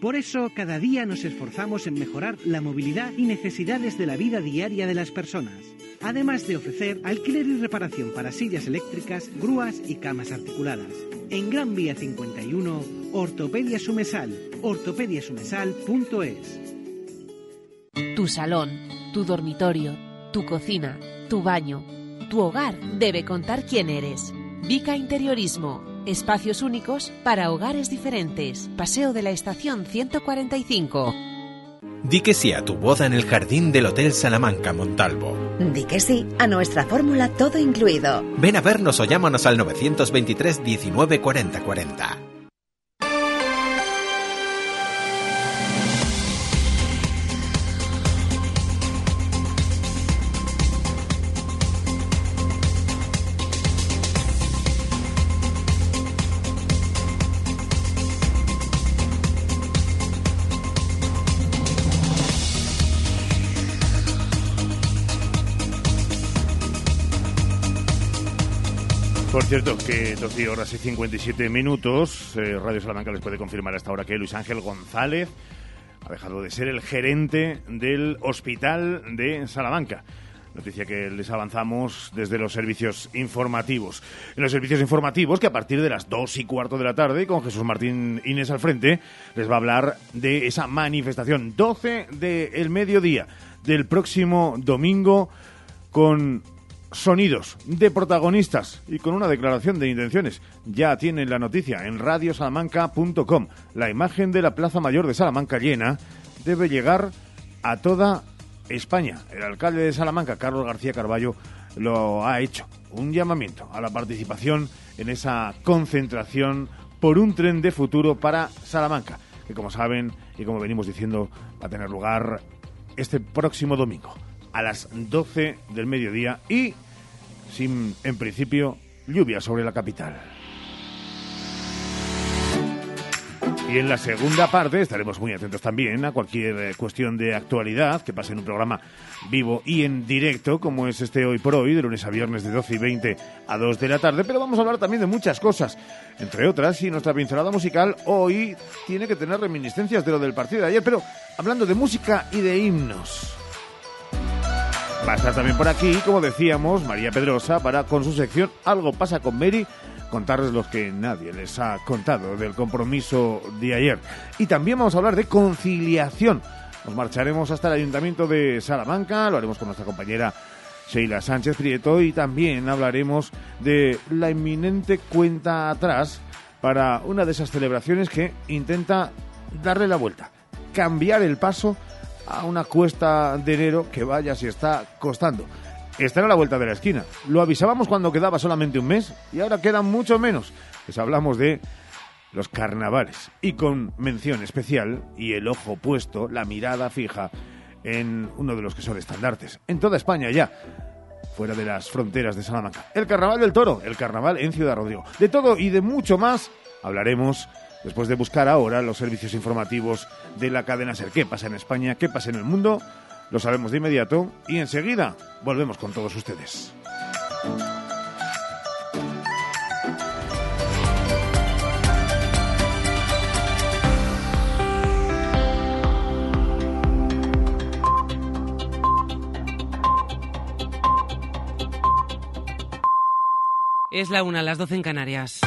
Por eso, cada día nos esforzamos en mejorar la movilidad y necesidades de la vida diaria de las personas, además de ofrecer alquiler y reparación para sillas eléctricas, grúas y camas articuladas. En Gran Vía 51, Ortopedia Sumesal, ortopediasumesal.es. Tu salón, tu dormitorio, tu cocina, tu baño, tu hogar debe contar quién eres. Vica Interiorismo. Espacios únicos para hogares diferentes. Paseo de la Estación 145. Di que sí a tu boda en el jardín del Hotel Salamanca Montalvo. Di que sí a nuestra fórmula todo incluido. Ven a vernos o llámanos al 923 19 40 40. Cierto, que 12 horas y 57 minutos, eh, Radio Salamanca les puede confirmar hasta ahora que Luis Ángel González ha dejado de ser el gerente del Hospital de Salamanca. Noticia que les avanzamos desde los servicios informativos. En los servicios informativos, que a partir de las 2 y cuarto de la tarde, con Jesús Martín Inés al frente, les va a hablar de esa manifestación 12 del mediodía del próximo domingo con sonidos de protagonistas y con una declaración de intenciones. Ya tienen la noticia en radiosalamanca.com. La imagen de la Plaza Mayor de Salamanca llena debe llegar a toda España. El alcalde de Salamanca, Carlos García Carballo, lo ha hecho. Un llamamiento a la participación en esa concentración por un tren de futuro para Salamanca, que como saben y como venimos diciendo va a tener lugar este próximo domingo a las 12 del mediodía y sin, en principio, lluvia sobre la capital. Y en la segunda parte estaremos muy atentos también a cualquier eh, cuestión de actualidad que pase en un programa vivo y en directo, como es este hoy por hoy, de lunes a viernes de 12 y 20 a 2 de la tarde. Pero vamos a hablar también de muchas cosas, entre otras, y nuestra pincelada musical hoy tiene que tener reminiscencias de lo del partido de ayer, pero hablando de música y de himnos. Estar también por aquí, como decíamos, María Pedrosa para con su sección Algo pasa con Mary contarles lo que nadie les ha contado del compromiso de ayer. Y también vamos a hablar de conciliación. Nos marcharemos hasta el Ayuntamiento de Salamanca, lo haremos con nuestra compañera Sheila Sánchez Prieto y también hablaremos de la inminente cuenta atrás para una de esas celebraciones que intenta darle la vuelta, cambiar el paso a una cuesta de enero que vaya si está costando. Está a la vuelta de la esquina. Lo avisábamos cuando quedaba solamente un mes y ahora quedan mucho menos. Les hablamos de los carnavales y con mención especial y el ojo puesto, la mirada fija en uno de los que son estandartes. En toda España ya fuera de las fronteras de Salamanca. El Carnaval del Toro, el Carnaval en Ciudad Rodrigo. De todo y de mucho más hablaremos después de buscar ahora los servicios informativos de la cadena SER. ¿Qué pasa en España? ¿Qué pasa en el mundo? Lo sabemos de inmediato y enseguida volvemos con todos ustedes. Es la una, las 12 en Canarias.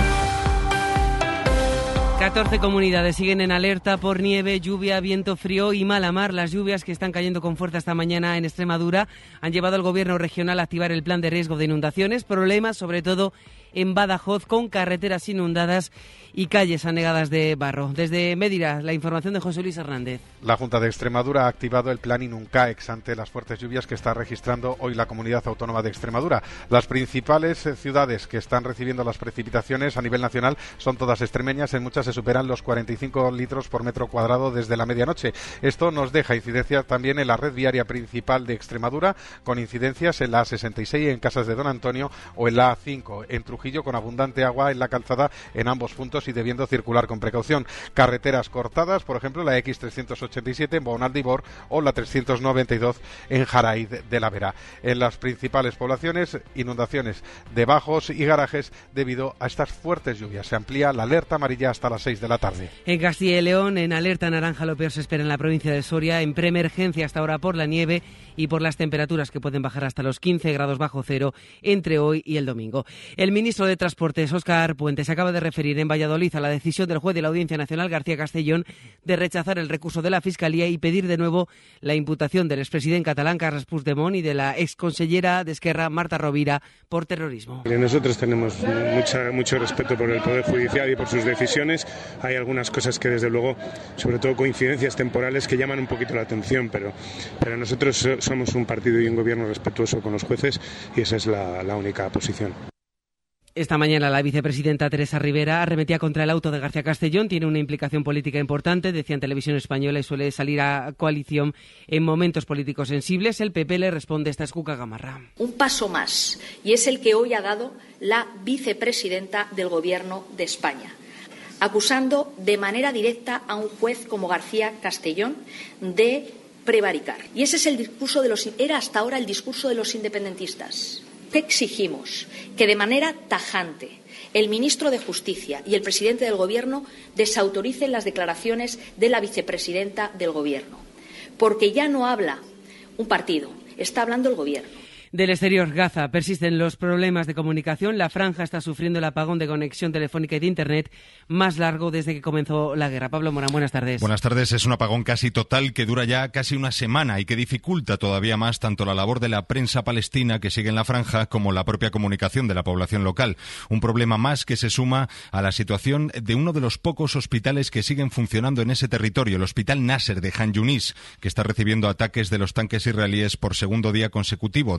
14 comunidades siguen en alerta por nieve, lluvia, viento frío y mala mar. Las lluvias que están cayendo con fuerza esta mañana en Extremadura han llevado al gobierno regional a activar el plan de riesgo de inundaciones. Problemas, sobre todo en Badajoz, con carreteras inundadas y calles anegadas de barro. Desde Médira, la información de José Luis Hernández. La Junta de Extremadura ha activado el plan Inuncaex ante las fuertes lluvias que está registrando hoy la comunidad autónoma de Extremadura. Las principales eh, ciudades que están recibiendo las precipitaciones a nivel nacional son todas extremeñas. En muchas se superan los 45 litros por metro cuadrado desde la medianoche. Esto nos deja incidencia también en la red viaria principal de Extremadura, con incidencias en la A66 en Casas de Don Antonio o en la A5 en Trujillo, con abundante agua en la calzada en ambos puntos y debiendo circular con precaución. Carreteras cortadas, por ejemplo, la X387 en Bonaldibor o la 392 en Jaraíz de la Vera. En las principales poblaciones, inundaciones de bajos y garajes debido a estas fuertes lluvias. Se amplía la alerta amarilla hasta las 6 de la tarde. En Castilla y León, en alerta naranja, lo peor se espera en la provincia de Soria, en preemergencia hasta ahora por la nieve y por las temperaturas que pueden bajar hasta los 15 grados bajo cero entre hoy y el domingo. El ministro de Transportes, Óscar Puentes, acaba de referir en Valladolid a la decisión del juez de la Audiencia Nacional, García Castellón, de rechazar el recurso de la Fiscalía y pedir de nuevo la imputación del expresidente catalán Carles Puigdemont y de la exconsellera de Esquerra, Marta Rovira, por terrorismo. Nosotros tenemos mucha, mucho respeto por el Poder Judicial y por sus decisiones. Hay algunas cosas que, desde luego, sobre todo coincidencias temporales, que llaman un poquito la atención, pero, pero nosotros somos un partido y un gobierno respetuoso con los jueces y esa es la, la única posición. Esta mañana la vicepresidenta Teresa Rivera arremetía contra el auto de García Castellón. Tiene una implicación política importante, decía en televisión española, y suele salir a coalición en momentos políticos sensibles. El PP le responde esta escuca gamarra. Un paso más, y es el que hoy ha dado la vicepresidenta del Gobierno de España acusando de manera directa a un juez como García Castellón de prevaricar. Y ese es el discurso de los era hasta ahora el discurso de los independentistas. ¿Qué exigimos? Que de manera tajante el ministro de Justicia y el presidente del Gobierno desautoricen las declaraciones de la vicepresidenta del Gobierno. Porque ya no habla un partido, está hablando el Gobierno. Del exterior, Gaza, persisten los problemas de comunicación. La franja está sufriendo el apagón de conexión telefónica y de Internet más largo desde que comenzó la guerra. Pablo Morán, buenas tardes. Buenas tardes. Es un apagón casi total que dura ya casi una semana y que dificulta todavía más tanto la labor de la prensa palestina que sigue en la franja como la propia comunicación de la población local. Un problema más que se suma a la situación de uno de los pocos hospitales que siguen funcionando en ese territorio, el Hospital Nasser de Han Yunis, que está recibiendo ataques de los tanques israelíes por segundo día consecutivo,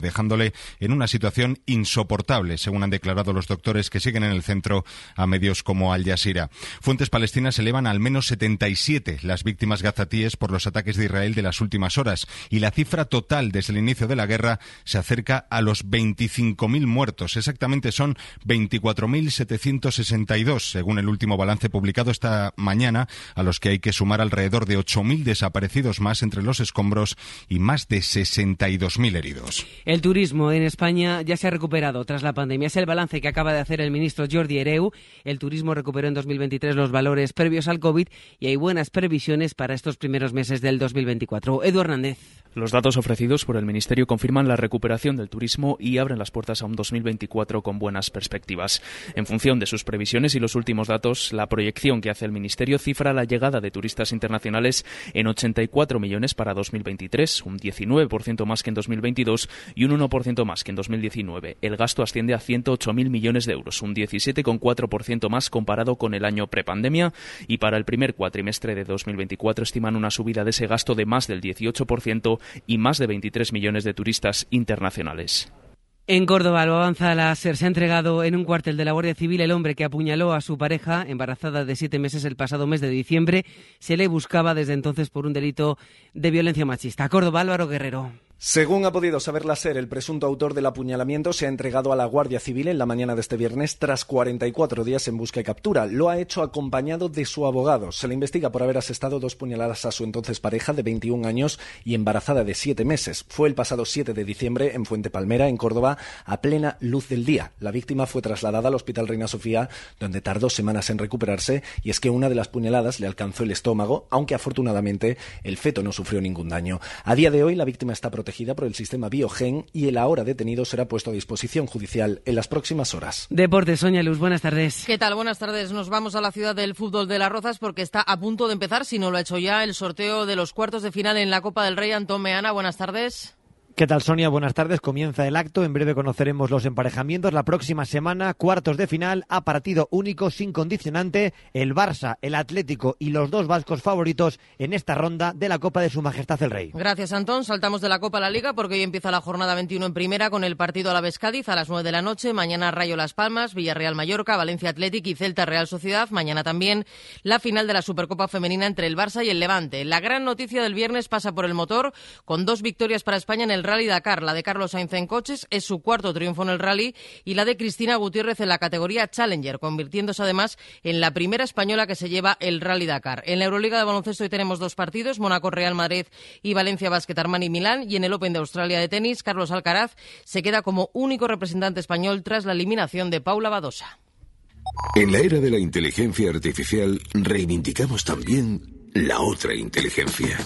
en una situación insoportable, según han declarado los doctores que siguen en el centro a medios como Al Jazeera. Fuentes palestinas elevan al menos 77 las víctimas gazatíes por los ataques de Israel de las últimas horas y la cifra total desde el inicio de la guerra se acerca a los 25.000 muertos. Exactamente son 24.762, según el último balance publicado esta mañana, a los que hay que sumar alrededor de 8.000 desaparecidos más entre los escombros y más de 62.000 heridos. Turismo en España ya se ha recuperado tras la pandemia. Es el balance que acaba de hacer el ministro Jordi Ereu. El turismo recuperó en 2023 los valores previos al COVID y hay buenas previsiones para estos primeros meses del 2024. Edu Hernández. Los datos ofrecidos por el Ministerio confirman la recuperación del turismo y abren las puertas a un 2024 con buenas perspectivas. En función de sus previsiones y los últimos datos, la proyección que hace el Ministerio cifra la llegada de turistas internacionales en 84 millones para 2023, un 19% más que en 2022 y un 1% más que en 2019. El gasto asciende a 108.000 millones de euros, un 17,4% más comparado con el año prepandemia y para el primer cuatrimestre de 2024 estiman una subida de ese gasto de más del 18% y más de 23 millones de turistas internacionales. En Córdoba, lo avanza la SER. Se ha entregado en un cuartel de la Guardia Civil el hombre que apuñaló a su pareja, embarazada de siete meses el pasado mes de diciembre. Se le buscaba desde entonces por un delito de violencia machista. Córdoba, Álvaro Guerrero. Según ha podido saber la SER, el presunto autor del apuñalamiento se ha entregado a la Guardia Civil en la mañana de este viernes tras 44 días en busca y captura. Lo ha hecho acompañado de su abogado. Se le investiga por haber asestado dos puñaladas a su entonces pareja de 21 años y embarazada de 7 meses. Fue el pasado 7 de diciembre en Fuente Palmera, en Córdoba, a plena luz del día. La víctima fue trasladada al Hospital Reina Sofía, donde tardó semanas en recuperarse, y es que una de las puñaladas le alcanzó el estómago, aunque afortunadamente el feto no sufrió ningún daño. A día de hoy la víctima está protegida por el sistema Biogen y el ahora detenido será puesto a disposición judicial en las próximas horas. Deportes, Soña Luz, buenas tardes. ¿Qué tal? Buenas tardes. Nos vamos a la ciudad del fútbol de Las Rozas porque está a punto de empezar, si no lo ha hecho ya, el sorteo de los cuartos de final en la Copa del Rey. Antón Meana, buenas tardes. ¿Qué tal, Sonia? Buenas tardes. Comienza el acto. En breve conoceremos los emparejamientos. La próxima semana, cuartos de final, a partido único, sin condicionante, el Barça, el Atlético y los dos vascos favoritos en esta ronda de la Copa de Su Majestad el Rey. Gracias, Antón. Saltamos de la Copa a la Liga porque hoy empieza la jornada 21 en primera con el partido a la Cádiz a las 9 de la noche. Mañana Rayo Las Palmas, Villarreal Mallorca, Valencia Atlético y Celta Real Sociedad. Mañana también la final de la Supercopa Femenina entre el Barça y el Levante. La gran noticia del viernes pasa por el motor con dos victorias para España en el Rally Dakar. La de Carlos Sainz en coches es su cuarto triunfo en el rally y la de Cristina Gutiérrez en la categoría Challenger, convirtiéndose además en la primera española que se lleva el Rally Dakar. En la Euroliga de baloncesto hoy tenemos dos partidos, Mónaco Real Madrid y Valencia Basket Armani Milán y en el Open de Australia de tenis, Carlos Alcaraz se queda como único representante español tras la eliminación de Paula Badosa. En la era de la inteligencia artificial reivindicamos también la otra inteligencia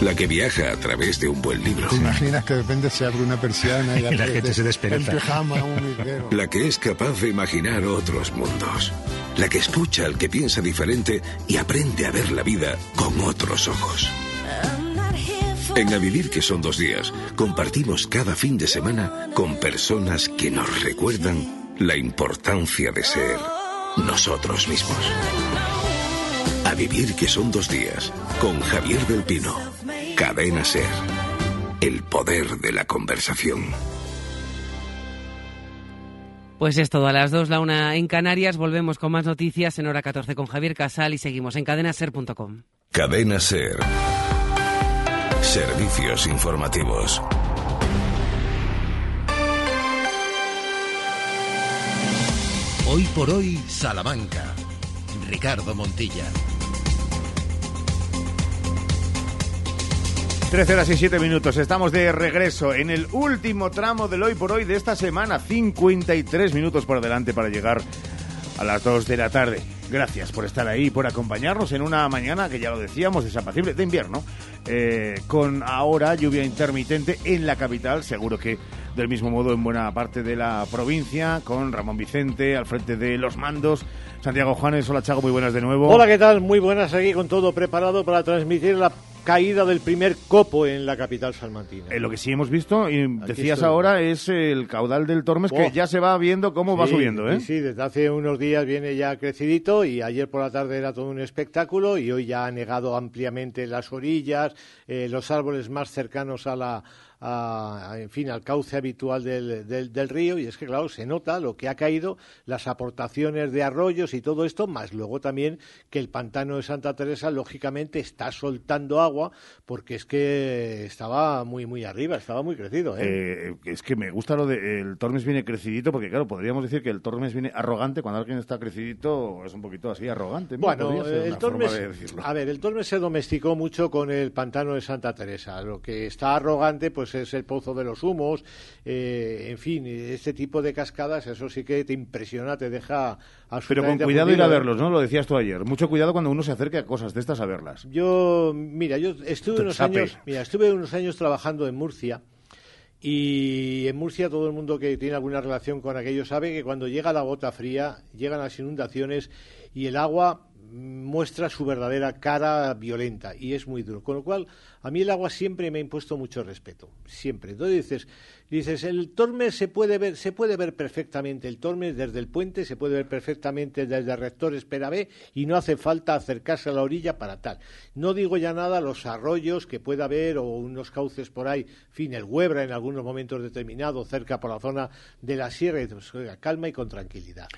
la que viaja a través de un buen libro. ¿Te imaginas que de repente se abre una persiana y, [LAUGHS] la gente se despereza? La que es capaz de imaginar otros mundos. La que escucha al que piensa diferente y aprende a ver la vida con otros ojos. En A Vivir que son dos días, compartimos cada fin de semana con personas que nos recuerdan la importancia de ser nosotros mismos. A Vivir que son dos días, con Javier del Pino. Cadena Ser. El poder de la conversación. Pues es todo, a las dos, la una en Canarias. Volvemos con más noticias en hora 14 con Javier Casal y seguimos en cadenaser.com. Cadena Ser. Servicios informativos. Hoy por hoy, Salamanca. Ricardo Montilla. 13 horas y 7 minutos. Estamos de regreso en el último tramo del hoy por hoy de esta semana. 53 minutos por delante para llegar a las 2 de la tarde. Gracias por estar ahí, por acompañarnos en una mañana que ya lo decíamos, desapacible, de invierno, eh, con ahora lluvia intermitente en la capital, seguro que del mismo modo en buena parte de la provincia, con Ramón Vicente al frente de los mandos. Santiago Juanes, hola Chago, muy buenas de nuevo. Hola, ¿qué tal? Muy buenas aquí con todo preparado para transmitir la caída del primer copo en la capital salmantina. Eh, lo que sí hemos visto, y decías ahora, es el caudal del Tormes, que ya se va viendo cómo va subiendo. ¿eh? Sí, sí, desde hace unos días viene ya crecidito y ayer por la tarde era todo un espectáculo y hoy ya ha negado ampliamente las orillas, eh, los árboles más cercanos a la en fin, al cauce habitual del, del, río y es que, claro, se nota lo que ha caído, las aportaciones de arroyos y todo esto, más luego también que el pantano de Santa Teresa, lógicamente, está soltando agua porque es que estaba muy, muy arriba, estaba muy crecido. ¿eh? Eh, es que me gusta lo de el Tormes viene crecidito porque, claro, podríamos decir que el Tormes viene arrogante cuando alguien está crecidito, es un poquito así, arrogante. Bueno, el Tormes, a ver, el Tormes se domesticó mucho con el pantano de Santa Teresa. Lo que está arrogante, pues pues es el Pozo de los Humos, eh, en fin, este tipo de cascadas, eso sí que te impresiona, te deja Pero con cuidado ir a verlos, ¿no? Lo decías tú ayer. Mucho cuidado cuando uno se acerque a cosas de estas a verlas. Yo, mira, yo estuve unos años, mira, estuve unos años trabajando en Murcia. Y en Murcia todo el mundo que tiene alguna relación con aquello sabe que cuando llega la gota fría, llegan las inundaciones y el agua muestra su verdadera cara violenta y es muy duro. Con lo cual, a mí el agua siempre me ha impuesto mucho respeto, siempre. Entonces dices, dices, el Tormes se puede ver, se puede ver perfectamente el Tormes desde el puente, se puede ver perfectamente desde el rector Espera B y no hace falta acercarse a la orilla para tal. No digo ya nada los arroyos que pueda haber o unos cauces por ahí, fin, el Huebra en algunos momentos determinados, cerca por la zona de la sierra, calma y con tranquilidad.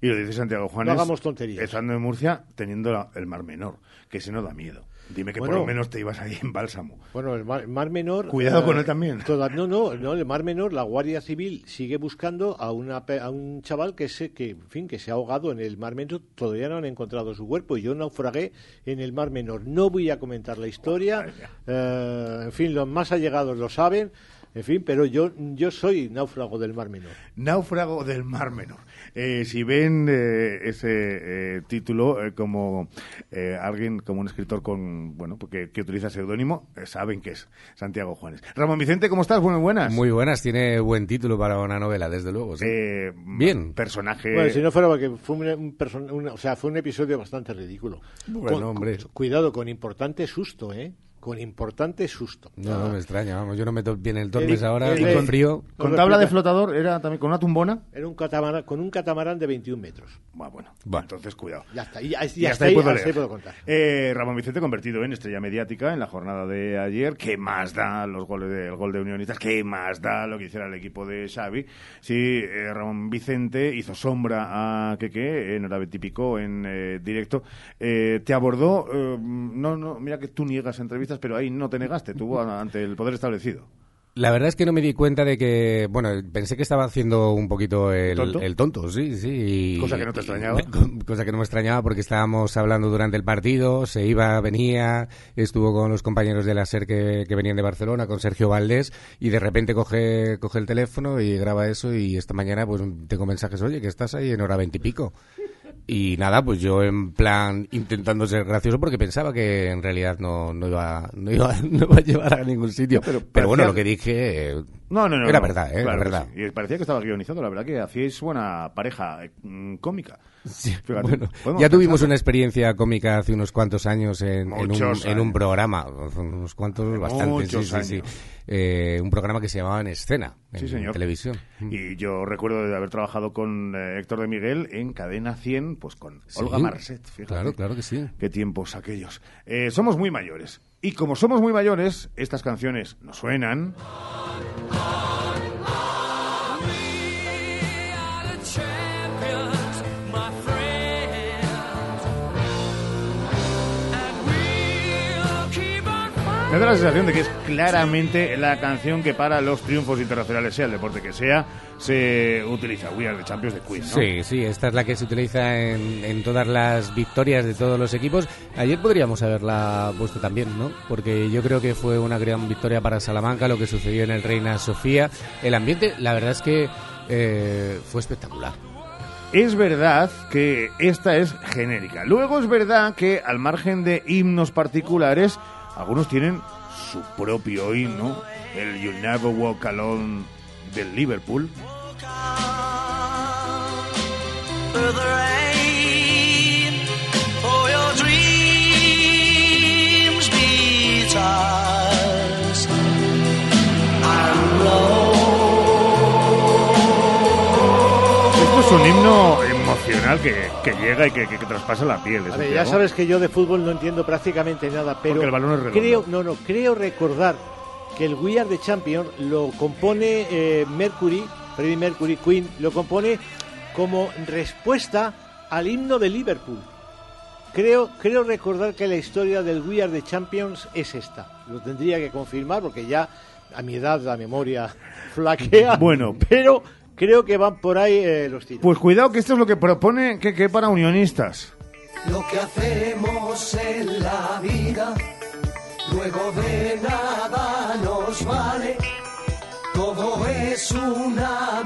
Y lo dice Santiago Juanes. No hagamos tonterías. Estando en Murcia, teniendo la- el Mar Menor, que ese no da miedo. Dime que por lo menos te ibas ahí en Bálsamo. Bueno, el mar, Mar Menor. Cuidado eh, con él también. toda- no, no, no, el Mar Menor, la Guardia Civil sigue buscando a, una, a un chaval que se, que, en fin, que se ha ahogado en el Mar Menor. Todavía no han encontrado su cuerpo y yo naufragué en el Mar Menor. No voy a comentar la historia. eh, en fin, los más allegados lo saben. En fin, pero yo, yo soy náufrago del Mar Menor. Náufrago del Mar Menor. Eh, si ven eh, ese eh, título eh, como eh, alguien, como un escritor con, bueno, porque, que utiliza seudónimo, eh, saben que es Santiago Juanes. Ramón Vicente, ¿cómo estás? Muy buenas. Muy buenas, tiene buen título para una novela, desde luego. sí. Eh, Bien. Personaje. Bueno, si no fuera porque fue un, un person- una- o sea, fue un episodio bastante ridículo. Bueno, Con- hombre. con- cuidado, con importante susto, ¿eh? Con importante susto. No, no me extraña, vamos. Yo no meto bien el Tormes ahora, el- con el- el frío. Con Lo tabla de flotador, era también con una tumbona. Era un catamarán, con un catamarán de 21 metros. Ah, bueno, Bueno. entonces cuidado. Ya está. Y, y Y hasta, hasta ahí, puedo hasta ahí leer. puedo contar. Eh, Ramón Vicente convertido en estrella mediática en la jornada de ayer. ¿Qué más da los goles de- el gol de Unionitas? ¿Qué más da lo que hiciera el equipo de Xavi? Sí, eh, Ramón Vicente hizo sombra a Keke en hora veintipico en eh, directo. Eh, te abordó, eh, no, no, mira que tú niegas entrevistas, pero ahí no te negaste, tú ante el poder establecido. La verdad es que no me di cuenta de que, bueno, pensé que estaba haciendo un poquito el ¿Tonto? el tonto, sí, sí. Cosa que no te extrañaba. [LAUGHS] cosa que no me extrañaba porque estábamos hablando durante el partido, se iba, venía, estuvo con los compañeros de la SER que, que venían de Barcelona, con Sergio Valdés, y de repente coge, coge el teléfono y graba eso y esta mañana pues tengo mensajes, oye, que estás ahí en hora veintipico. Y nada, pues yo en plan intentando ser gracioso porque pensaba que en realidad no, no, iba, no, iba, [LAUGHS] no iba a llevar a ningún sitio. pero, parecía- bueno, lo que dije eh, No, no, no. era no. verdad, ¿eh? Claro era verdad. sí. Y parecía que estaba guionizado, la verdad que hacíais buena pareja eh, mm, cómica. Bueno, podemos ya tuvimos una experiencia cómica hace unos cuantos años en, en un, en programa, unos cuantos, bastantes, sí, sí, sí. Eh, un programa que se llamaba En Escena, en Sí, señor. televisión. Y yo recuerdo de haber trabajado con eh, Héctor de Miguel en Cadena 100, pues con Sí, Olga Marset. Fíjate. Claro, claro que sí. Qué tiempos aquellos. Eh, somos muy mayores. Y como somos muy mayores, estas canciones nos suenan. Me da la sensación de que es claramente la canción que para los triunfos internacionales, sea el deporte que sea, se utiliza. We Are the Champions de Queen, ¿no? Sí, sí, esta es la que se utiliza en, en todas las victorias de todos los equipos. Ayer podríamos haberla puesto también, ¿no? Porque yo creo que fue una gran victoria para Salamanca, lo que sucedió en el Reina Sofía. El ambiente, la verdad es que eh, fue espectacular. Es verdad que esta es genérica. Luego es verdad que al margen de himnos particulares, algunos tienen su propio himno, el You Never Walk Alone del Liverpool. Esto es un himno emocional que, que llega y que, que- que traspasa la piel. ¿eh, A ver, ya sabes que yo de fútbol no entiendo prácticamente nada, pero Porque el balón es redondo. creo, no, no, creo recordar que el We Are the Champion lo compone eh, Mercury, Freddie Mercury, Queen, lo compone como respuesta al himno de Liverpool. Creo, creo recordar que la historia del We Are the Champions es esta. Lo tendría que confirmar porque ya a mi edad la memoria [LAUGHS] flaquea. Bueno. pero creo que van por ahí eh, los tiros. Pues cuidado que esto es lo que propone que, que para unionistas. Lo que hacemos en la vida, luego de nada nos vale. Todo es una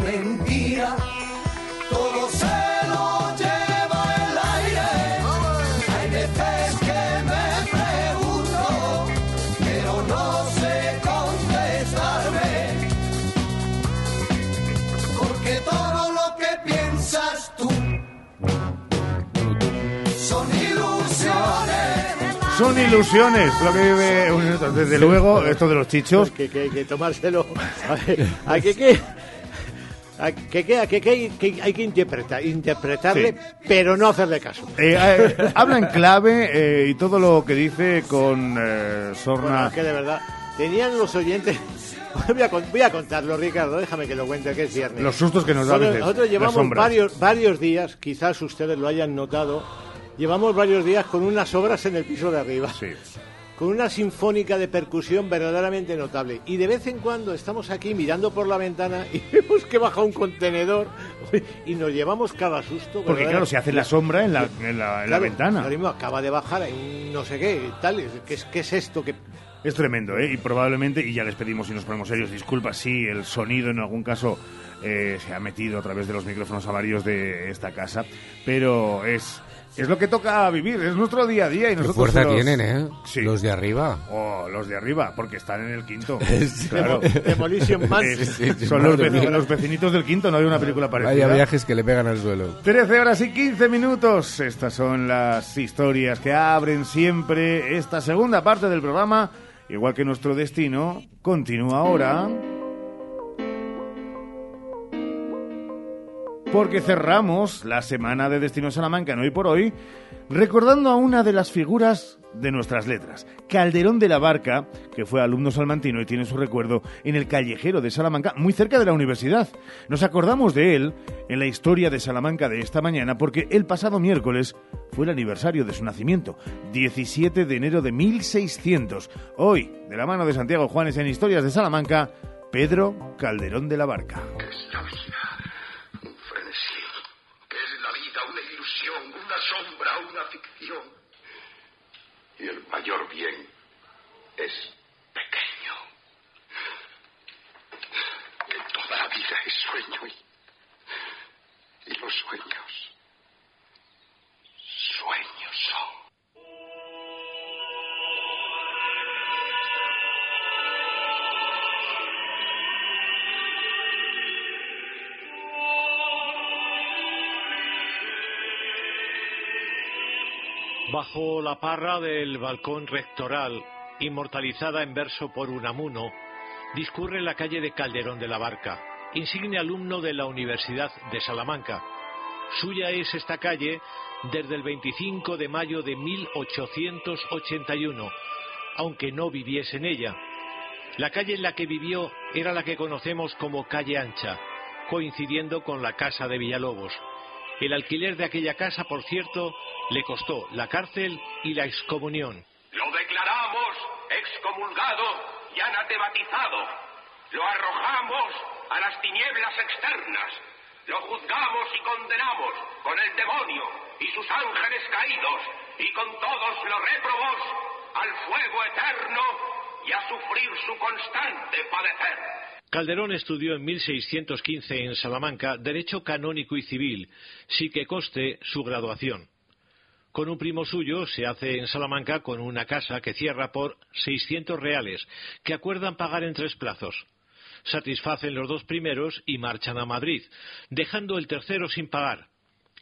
son ilusiones lo que vive un- Desde luego, esto de los chichos. Que, que hay que tomárselo. Hay que, que, que, que, que- que- que hay que interpretar, interpretarle, Sí. pero no hacerle caso. Eh, eh, habla en clave eh, y todo lo que dice con eh, Bueno, sorna. es que de verdad, tenían los oyentes. [LAUGHS] Voy a, con- voy a contarlo, Ricardo, déjame que lo cuente, que es viernes. Los sustos que nos da Nosotros- Nosotros llevamos varios, varios días, quizás ustedes lo hayan notado, llevamos varios días con unas obras en el piso de arriba. Con una sinfónica de percusión verdaderamente notable. Y de vez en cuando estamos aquí mirando por la ventana y [LAUGHS] vemos que baja un contenedor y nos llevamos cada susto. Porque claro, se hace la sombra en la, en la, en ventana. ahora mismo acaba de bajar hay un no sé qué, tal, ¿qué es, qué es esto? que Es tremendo, ¿eh? Y probablemente, y ya les pedimos y nos ponemos serios, disculpas si el sonido en algún caso eh, se ha metido a través de los micrófonos avarios de esta casa, pero es, es lo que toca vivir, es nuestro día a día y Qué nosotros... fuerza los- tienen, ¿eh? Sí. Los de arriba. Oh, los de arriba, porque están en el quinto. [LAUGHS] Sí. claro. Demolition Man. Es- Sí, sí, son los, mía. los vecinitos del quinto, no hay una película parecida. Vaya viajes que le pegan al suelo. 13 horas y 15 minutos. Estas son las historias que abren siempre esta segunda parte del programa. Igual que nuestro destino, continúa ahora. Porque cerramos la semana de Destino Salamanca en hoy por hoy, recordando a una de las figuras de nuestras letras, Calderón de la Barca, que fue alumno salmantino y tiene su recuerdo en el callejero de Salamanca, muy cerca de la universidad. Nos acordamos de él en la historia de Salamanca de esta mañana porque el pasado miércoles fue el aniversario de su nacimiento, 17 de enero de 1600. Hoy, de la mano de Santiago Juanes en Historias de Salamanca, Pedro Calderón de la Barca. la vida? Un frenesí. ¿Qué es la vida? Una ilusión, una sombra, una ficción. Y el mayor bien es pequeño. Que toda la vida es sueño y, los sueños Bajo la parra del balcón rectoral, inmortalizada en verso por Unamuno, discurre la calle de Calderón de la Barca, insigne alumno de la Universidad de Salamanca. Suya es esta calle desde el 25 de mayo de 1881, aunque no viviese en ella. La calle en la que vivió era la que conocemos como calle ancha, coincidiendo con la casa de Villalobos. El alquiler de aquella casa, por cierto, le costó la cárcel y la excomunión. Lo declaramos excomulgado y anatematizado. Lo arrojamos a las tinieblas externas. Lo juzgamos y condenamos con el demonio y sus ángeles caídos y con todos los réprobos al fuego eterno y a sufrir su constante padecer. Calderón estudió en 1615 en Salamanca Derecho Canónico y Civil, sí que coste su graduación. Con un primo suyo se hace en Salamanca con una casa que cierra por 600 reales, que acuerdan pagar en tres plazos. Satisfacen los dos primeros y marchan a Madrid, dejando el tercero sin pagar.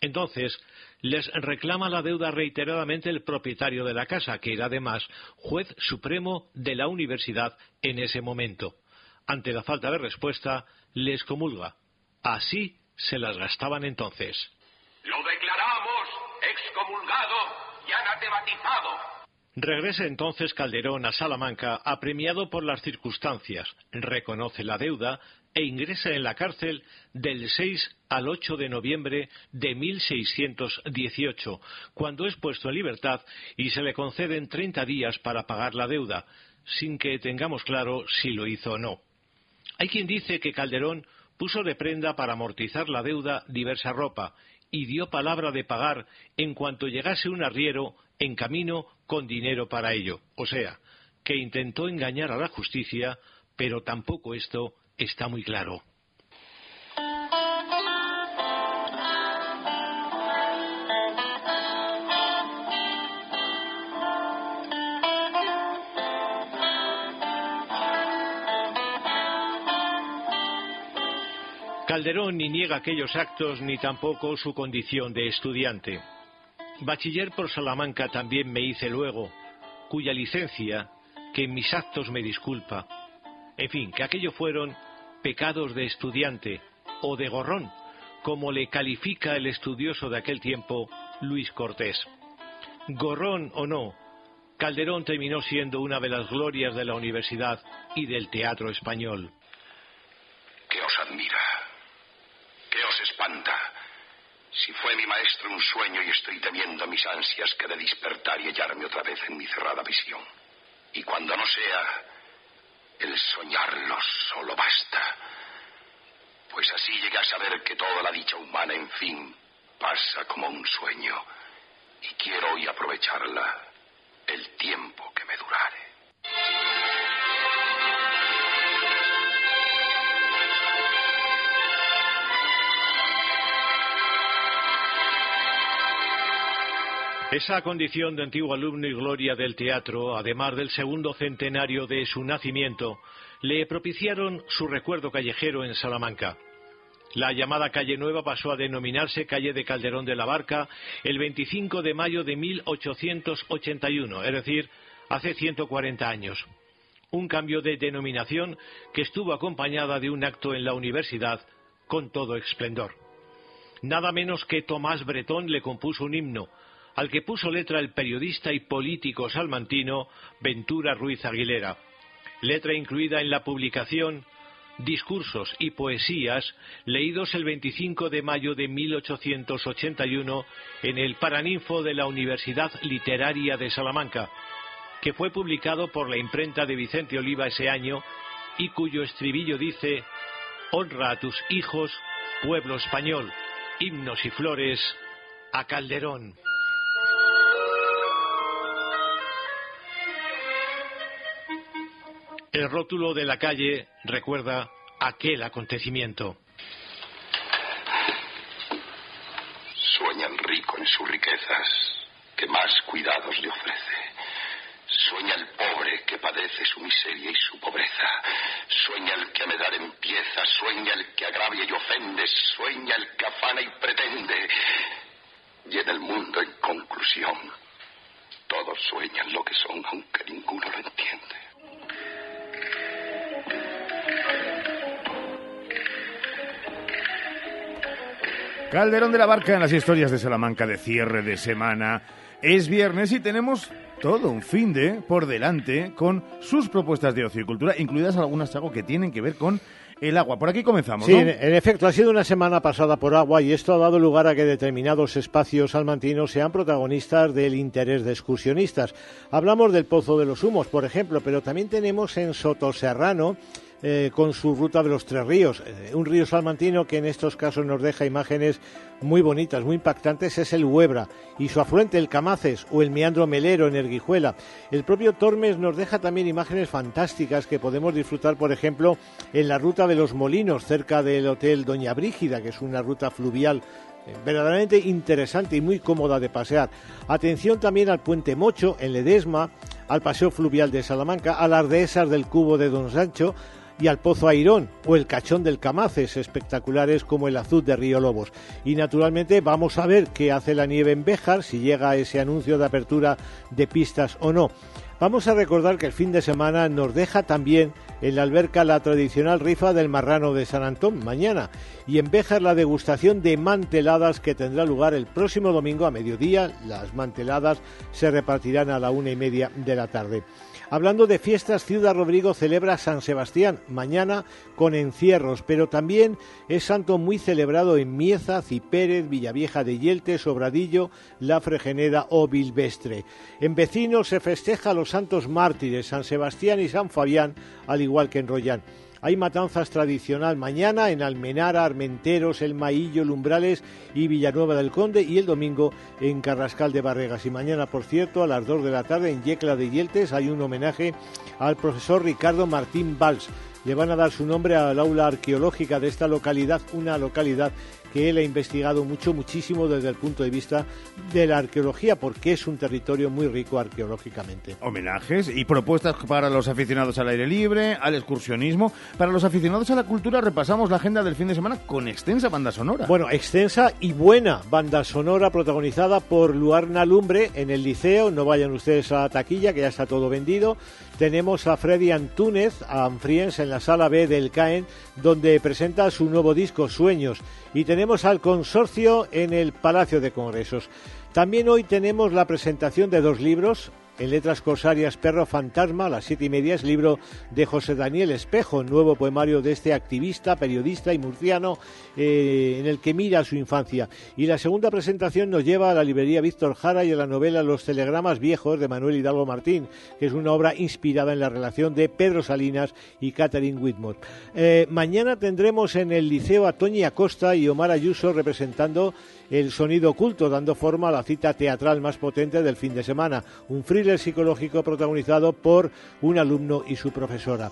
Entonces, les reclama la deuda reiteradamente el propietario de la casa, que era además juez supremo de la universidad en ese momento. Ante la falta de respuesta, les comulga. Así se las gastaban entonces. Regresa entonces Calderón a Salamanca, apremiado por las circunstancias, reconoce la deuda e ingresa en la cárcel del 6 al 8 de noviembre de 1618, cuando es puesto en libertad y se le conceden 30 días para pagar la deuda, sin que tengamos claro si lo hizo o no. Hay quien dice que Calderón puso de prenda para amortizar la deuda diversa ropa y dio palabra de pagar en cuanto llegase un arriero en camino con dinero para ello. O sea, que intentó engañar a la justicia, pero tampoco esto está muy claro. Calderón ni niega aquellos actos ni tampoco su condición de estudiante. Bachiller por Salamanca también me hice luego, cuya licencia, que en mis actos me disculpa. En fin, que aquello fueron pecados de estudiante o de gorrón, como le califica el estudioso de aquel tiempo, Luis Cortés. Gorrón o no, Calderón terminó siendo una de las glorias de la universidad y del teatro español. ¿Qué os admira? ¿Qué os espanta? Si fue mi maestro un sueño y estoy teniendo mis ansias que de despertar y hallarme otra vez en mi cerrada visión. Y cuando no sea, el soñarlo solo basta. Pues así llegué a saber que toda la dicha humana, en fin, pasa como un sueño. Y quiero hoy aprovecharla el tiempo que me durare. Esa condición de antiguo alumno y gloria del teatro, además del segundo centenario de su nacimiento, le propiciaron su recuerdo callejero en Salamanca. La llamada Calle Nueva pasó a denominarse Calle de Calderón de la Barca el 25 de mayo de 1881, es decir, hace 140 años. Un cambio de denominación que estuvo acompañada de un acto en la universidad con todo esplendor. Nada menos que Tomás Bretón le compuso un himno, al que puso letra el periodista y político salmantino Ventura Ruiz Aguilera. Letra incluida en la publicación Discursos y Poesías, leídos el 25 de mayo de 1881 en el Paraninfo de la Universidad Literaria de Salamanca, que fue publicado por la imprenta de Vicente Oliva ese año y cuyo estribillo dice Honra a tus hijos, pueblo español, himnos y flores, a Calderón. El rótulo de la calle recuerda aquel acontecimiento. Sueña el rico en sus riquezas, que más cuidados le ofrece. Sueña el pobre que padece su miseria y su pobreza. Sueña el que a medar empieza. Sueña el que agravia y ofende. Sueña el que afana y pretende. Y en el mundo, en conclusión, todos sueñan lo que son, aunque ninguno lo entiende. Calderón de la Barca en las historias de Salamanca de cierre de semana. Es viernes y tenemos todo un fin de por delante con sus propuestas de ocio y cultura, incluidas algunas algo que tienen que ver con el agua. Por aquí comenzamos. Sí, ¿no? en, en efecto, ha sido una semana pasada por agua y esto ha dado lugar a que determinados espacios salmantinos sean protagonistas del interés de excursionistas. Hablamos del Pozo de los Humos, por ejemplo, pero también tenemos en Sotoserrano eh, con su ruta de los tres ríos. Eh, un río salmantino que en estos casos nos deja imágenes muy bonitas, muy impactantes, es el Huebra y su afluente el Camaces o el meandro Melero en Erguijuela. El propio Tormes nos deja también imágenes fantásticas que podemos disfrutar, por ejemplo, en la ruta de los Molinos, cerca del Hotel Doña Brígida, que es una ruta fluvial eh, verdaderamente interesante y muy cómoda de pasear. Atención también al Puente Mocho en Ledesma, al Paseo Fluvial de Salamanca, a las dehesas del Cubo de Don Sancho, y al Pozo Airón o el Cachón del Camaces, espectaculares como el Azul de Río Lobos. Y naturalmente vamos a ver qué hace la nieve en Béjar, si llega ese anuncio de apertura de pistas o no. Vamos a recordar que el fin de semana nos deja también en la alberca la tradicional rifa del marrano de San Antón mañana y en Béjar la degustación de manteladas que tendrá lugar el próximo domingo a mediodía. Las manteladas se repartirán a la una y media de la tarde. Hablando de fiestas, Ciudad Rodrigo celebra San Sebastián mañana con encierros, pero también es santo muy celebrado en Mieza, Cipérez, Villavieja de Yeltes, Sobradillo, La Fregeneda o Bilvestre. En vecinos se festeja a los santos mártires San Sebastián y San Fabián, al igual que en Rollán. Hay matanzas tradicional mañana en Almenara, Armenteros, El Maillo, Lumbrales y Villanueva del Conde y el domingo en Carrascal de Barregas. Y mañana, por cierto, a las 2 de la tarde en Yecla de Yeltes hay un homenaje al profesor Ricardo Martín Valls. Le van a dar su nombre al aula arqueológica de esta localidad, una localidad que él ha investigado mucho, muchísimo desde el punto de vista de la arqueología, porque es un territorio muy rico arqueológicamente. Homenajes y propuestas para los aficionados al aire libre, al excursionismo. Para los aficionados a la cultura repasamos la agenda del fin de semana con extensa banda sonora. Bueno, extensa y buena banda sonora protagonizada por Luarna Lumbre en el liceo. No vayan ustedes a la taquilla, que ya está todo vendido. Tenemos a Freddy Antúnez, a Anfriens, en la sala B del CAEN, donde presenta su nuevo disco, Sueños. Y tenemos al consorcio en el Palacio de Congresos. También hoy tenemos la presentación de dos libros, en letras corsarias Perro Fantasma, a las siete y media es libro de José Daniel Espejo, nuevo poemario de este activista, periodista y murciano, eh, en el que mira su infancia. Y la segunda presentación nos lleva a la librería Víctor Jara y a la novela Los telegramas viejos de Manuel Hidalgo Martín, que es una obra inspirada en la relación de Pedro Salinas y Catherine Whitmore. Eh, mañana tendremos en el Liceo a Toñi Acosta y Omar Ayuso representando el sonido oculto, dando forma a la cita teatral más potente del fin de semana, un thriller psicológico protagonizado por un alumno y su profesora.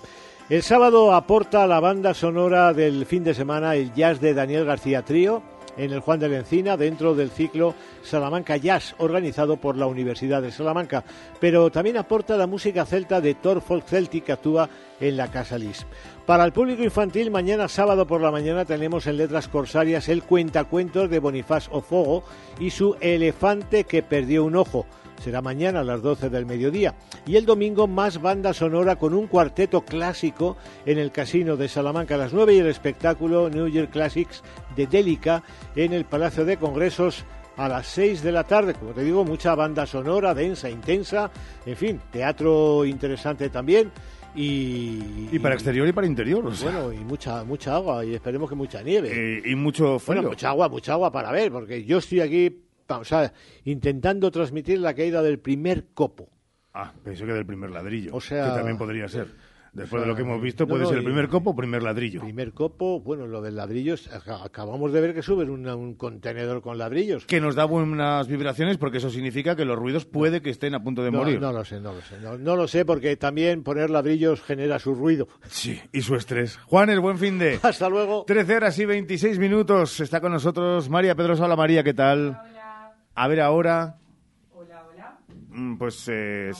El sábado aporta la banda sonora del fin de semana el jazz de Daniel García Trío en el Juan de la Encina dentro del ciclo Salamanca Jazz organizado por la Universidad de Salamanca, pero también aporta la música celta de Thor Folk Celtic que actúa en la Casa Lis. Para el público infantil, mañana sábado por la mañana tenemos en Letras Corsarias el cuentacuentos de Bonifaz Ofogo y su elefante que perdió un ojo. Será mañana a las 12 del mediodía. Y el domingo más banda sonora con un cuarteto clásico en el Casino de Salamanca a las 9 y el espectáculo New Year Classics de Délica en el Palacio de Congresos a las 6 de la tarde. Como te digo, mucha banda sonora, densa, intensa, en fin, teatro interesante también. Y, Y para exterior y para interior. o sea. bueno, y mucha mucha agua y esperemos que mucha nieve. Eh, y mucho frío. Bueno, mucha agua, mucha agua para ver, porque yo estoy aquí, o sea, intentando transmitir la caída del primer copo. Ah, pensé que del primer ladrillo. O sea- que también podría ser. Después O sea, de lo que hemos visto, no, puede no, ser el primer copo o primer ladrillo. Primer copo, bueno, lo del ladrillo, acabamos de ver que suben una- un contenedor con ladrillos. Que nos da buenas vibraciones porque eso significa que los ruidos puede que estén a punto de no, morir. no lo sé, no lo sé. No, no lo sé porque también poner ladrillos genera su ruido. Sí, y su estrés. Juanes, buen fin de. [LAUGHS] Hasta luego. 13 horas y 26 minutos. Está con nosotros María Pedrosa. Hola María, ¿qué tal? A ver ahora. Hola, hola. Pues eh,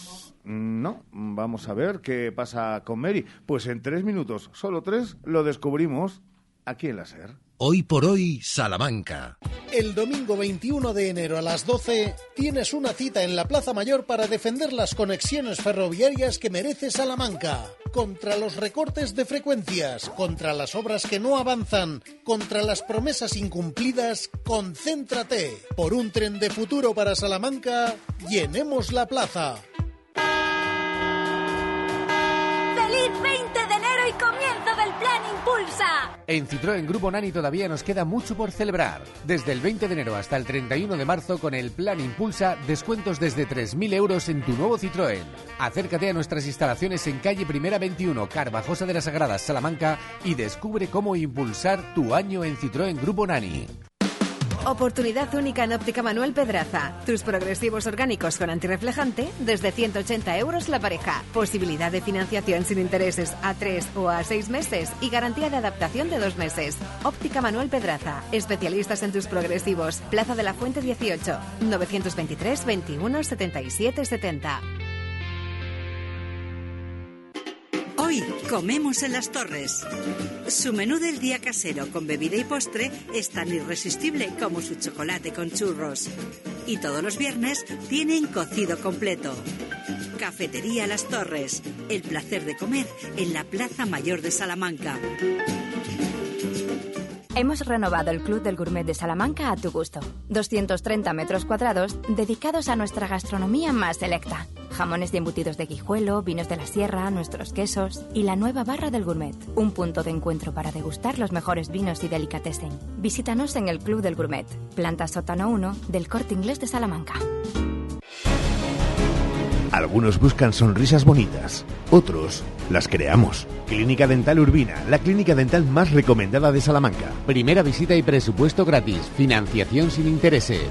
no, vamos a ver qué pasa con Mary. Pues en tres minutos, solo tres, lo descubrimos aquí en la SER. Hoy por hoy, Salamanca. El domingo 21 de enero a las 12 tienes una cita en la Plaza Mayor para defender las conexiones ferroviarias que merece Salamanca. Contra los recortes de frecuencias, contra las obras que no avanzan, contra las promesas incumplidas, concéntrate. Por un tren de futuro para Salamanca, llenemos la plaza. ¡Feliz 20 comienzo del Plan Impulsa! En Citroën Grupo Nani todavía nos queda mucho por celebrar. Desde el 20 de enero hasta el 31 de marzo con el Plan Impulsa, descuentos desde 3.000 euros en tu nuevo Citroën. Acércate a nuestras instalaciones en calle Primera 21, Carvajosa de las Sagradas, Salamanca y descubre cómo impulsar tu año en Citroën Grupo Nani. Oportunidad única en Óptica Manuel Pedraza. Tus progresivos orgánicos con antirreflejante desde 180 euros la pareja. Posibilidad de financiación sin intereses a 3 o a 6 meses y garantía de adaptación de 2 meses. Óptica Manuel Pedraza. Especialistas en tus progresivos. Plaza de la Fuente 18. 923 21 77 70. Hoy comemos en las torres. Su menú del día casero con bebida y postre es tan irresistible como su chocolate con churros. Y todos los viernes tienen cocido completo. Cafetería Las Torres. El placer de comer en la Plaza Mayor de Salamanca. Hemos renovado el Club del Gourmet de Salamanca a tu gusto. 230 metros cuadrados dedicados a nuestra gastronomía más selecta. Jamones y embutidos de guijuelo, vinos de la sierra, nuestros quesos y la nueva barra del gourmet. Un punto de encuentro para degustar los mejores vinos y delicatessen. Visítanos en el Club del Gourmet, planta sótano 1 del Corte Inglés de Salamanca. Algunos buscan sonrisas bonitas, otros las creamos. Clínica Dental Urbina, la clínica dental más recomendada de Salamanca. Primera visita y presupuesto gratis. Financiación sin intereses.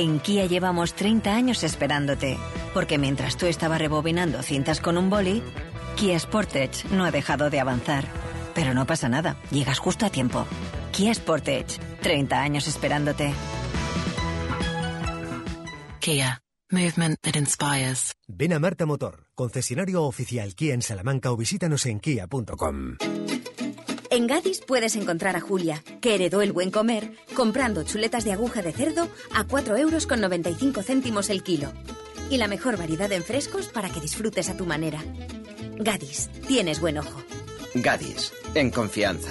En Kia llevamos 30 años esperándote, porque mientras tú estabas rebobinando cintas con un boli, Kia Sportage no ha dejado de avanzar. Pero no pasa nada, llegas justo a tiempo. Kia Sportage, 30 años esperándote. Kia, movement that inspires. Ven a Marta Motor, concesionario oficial Kia en Salamanca o visítanos en kia.com. En Gadis puedes encontrar a Julia, que heredó el buen comer, comprando chuletas de aguja de cerdo a 4 euros con 95 céntimos el kilo. Y la mejor variedad en frescos para que disfrutes a tu manera. Gadis, tienes buen ojo. Gadis, en confianza.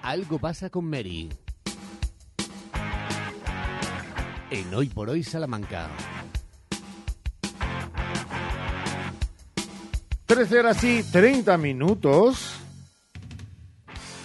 Algo pasa con Mary. En Hoy por Hoy Salamanca. 13 horas y 30 minutos.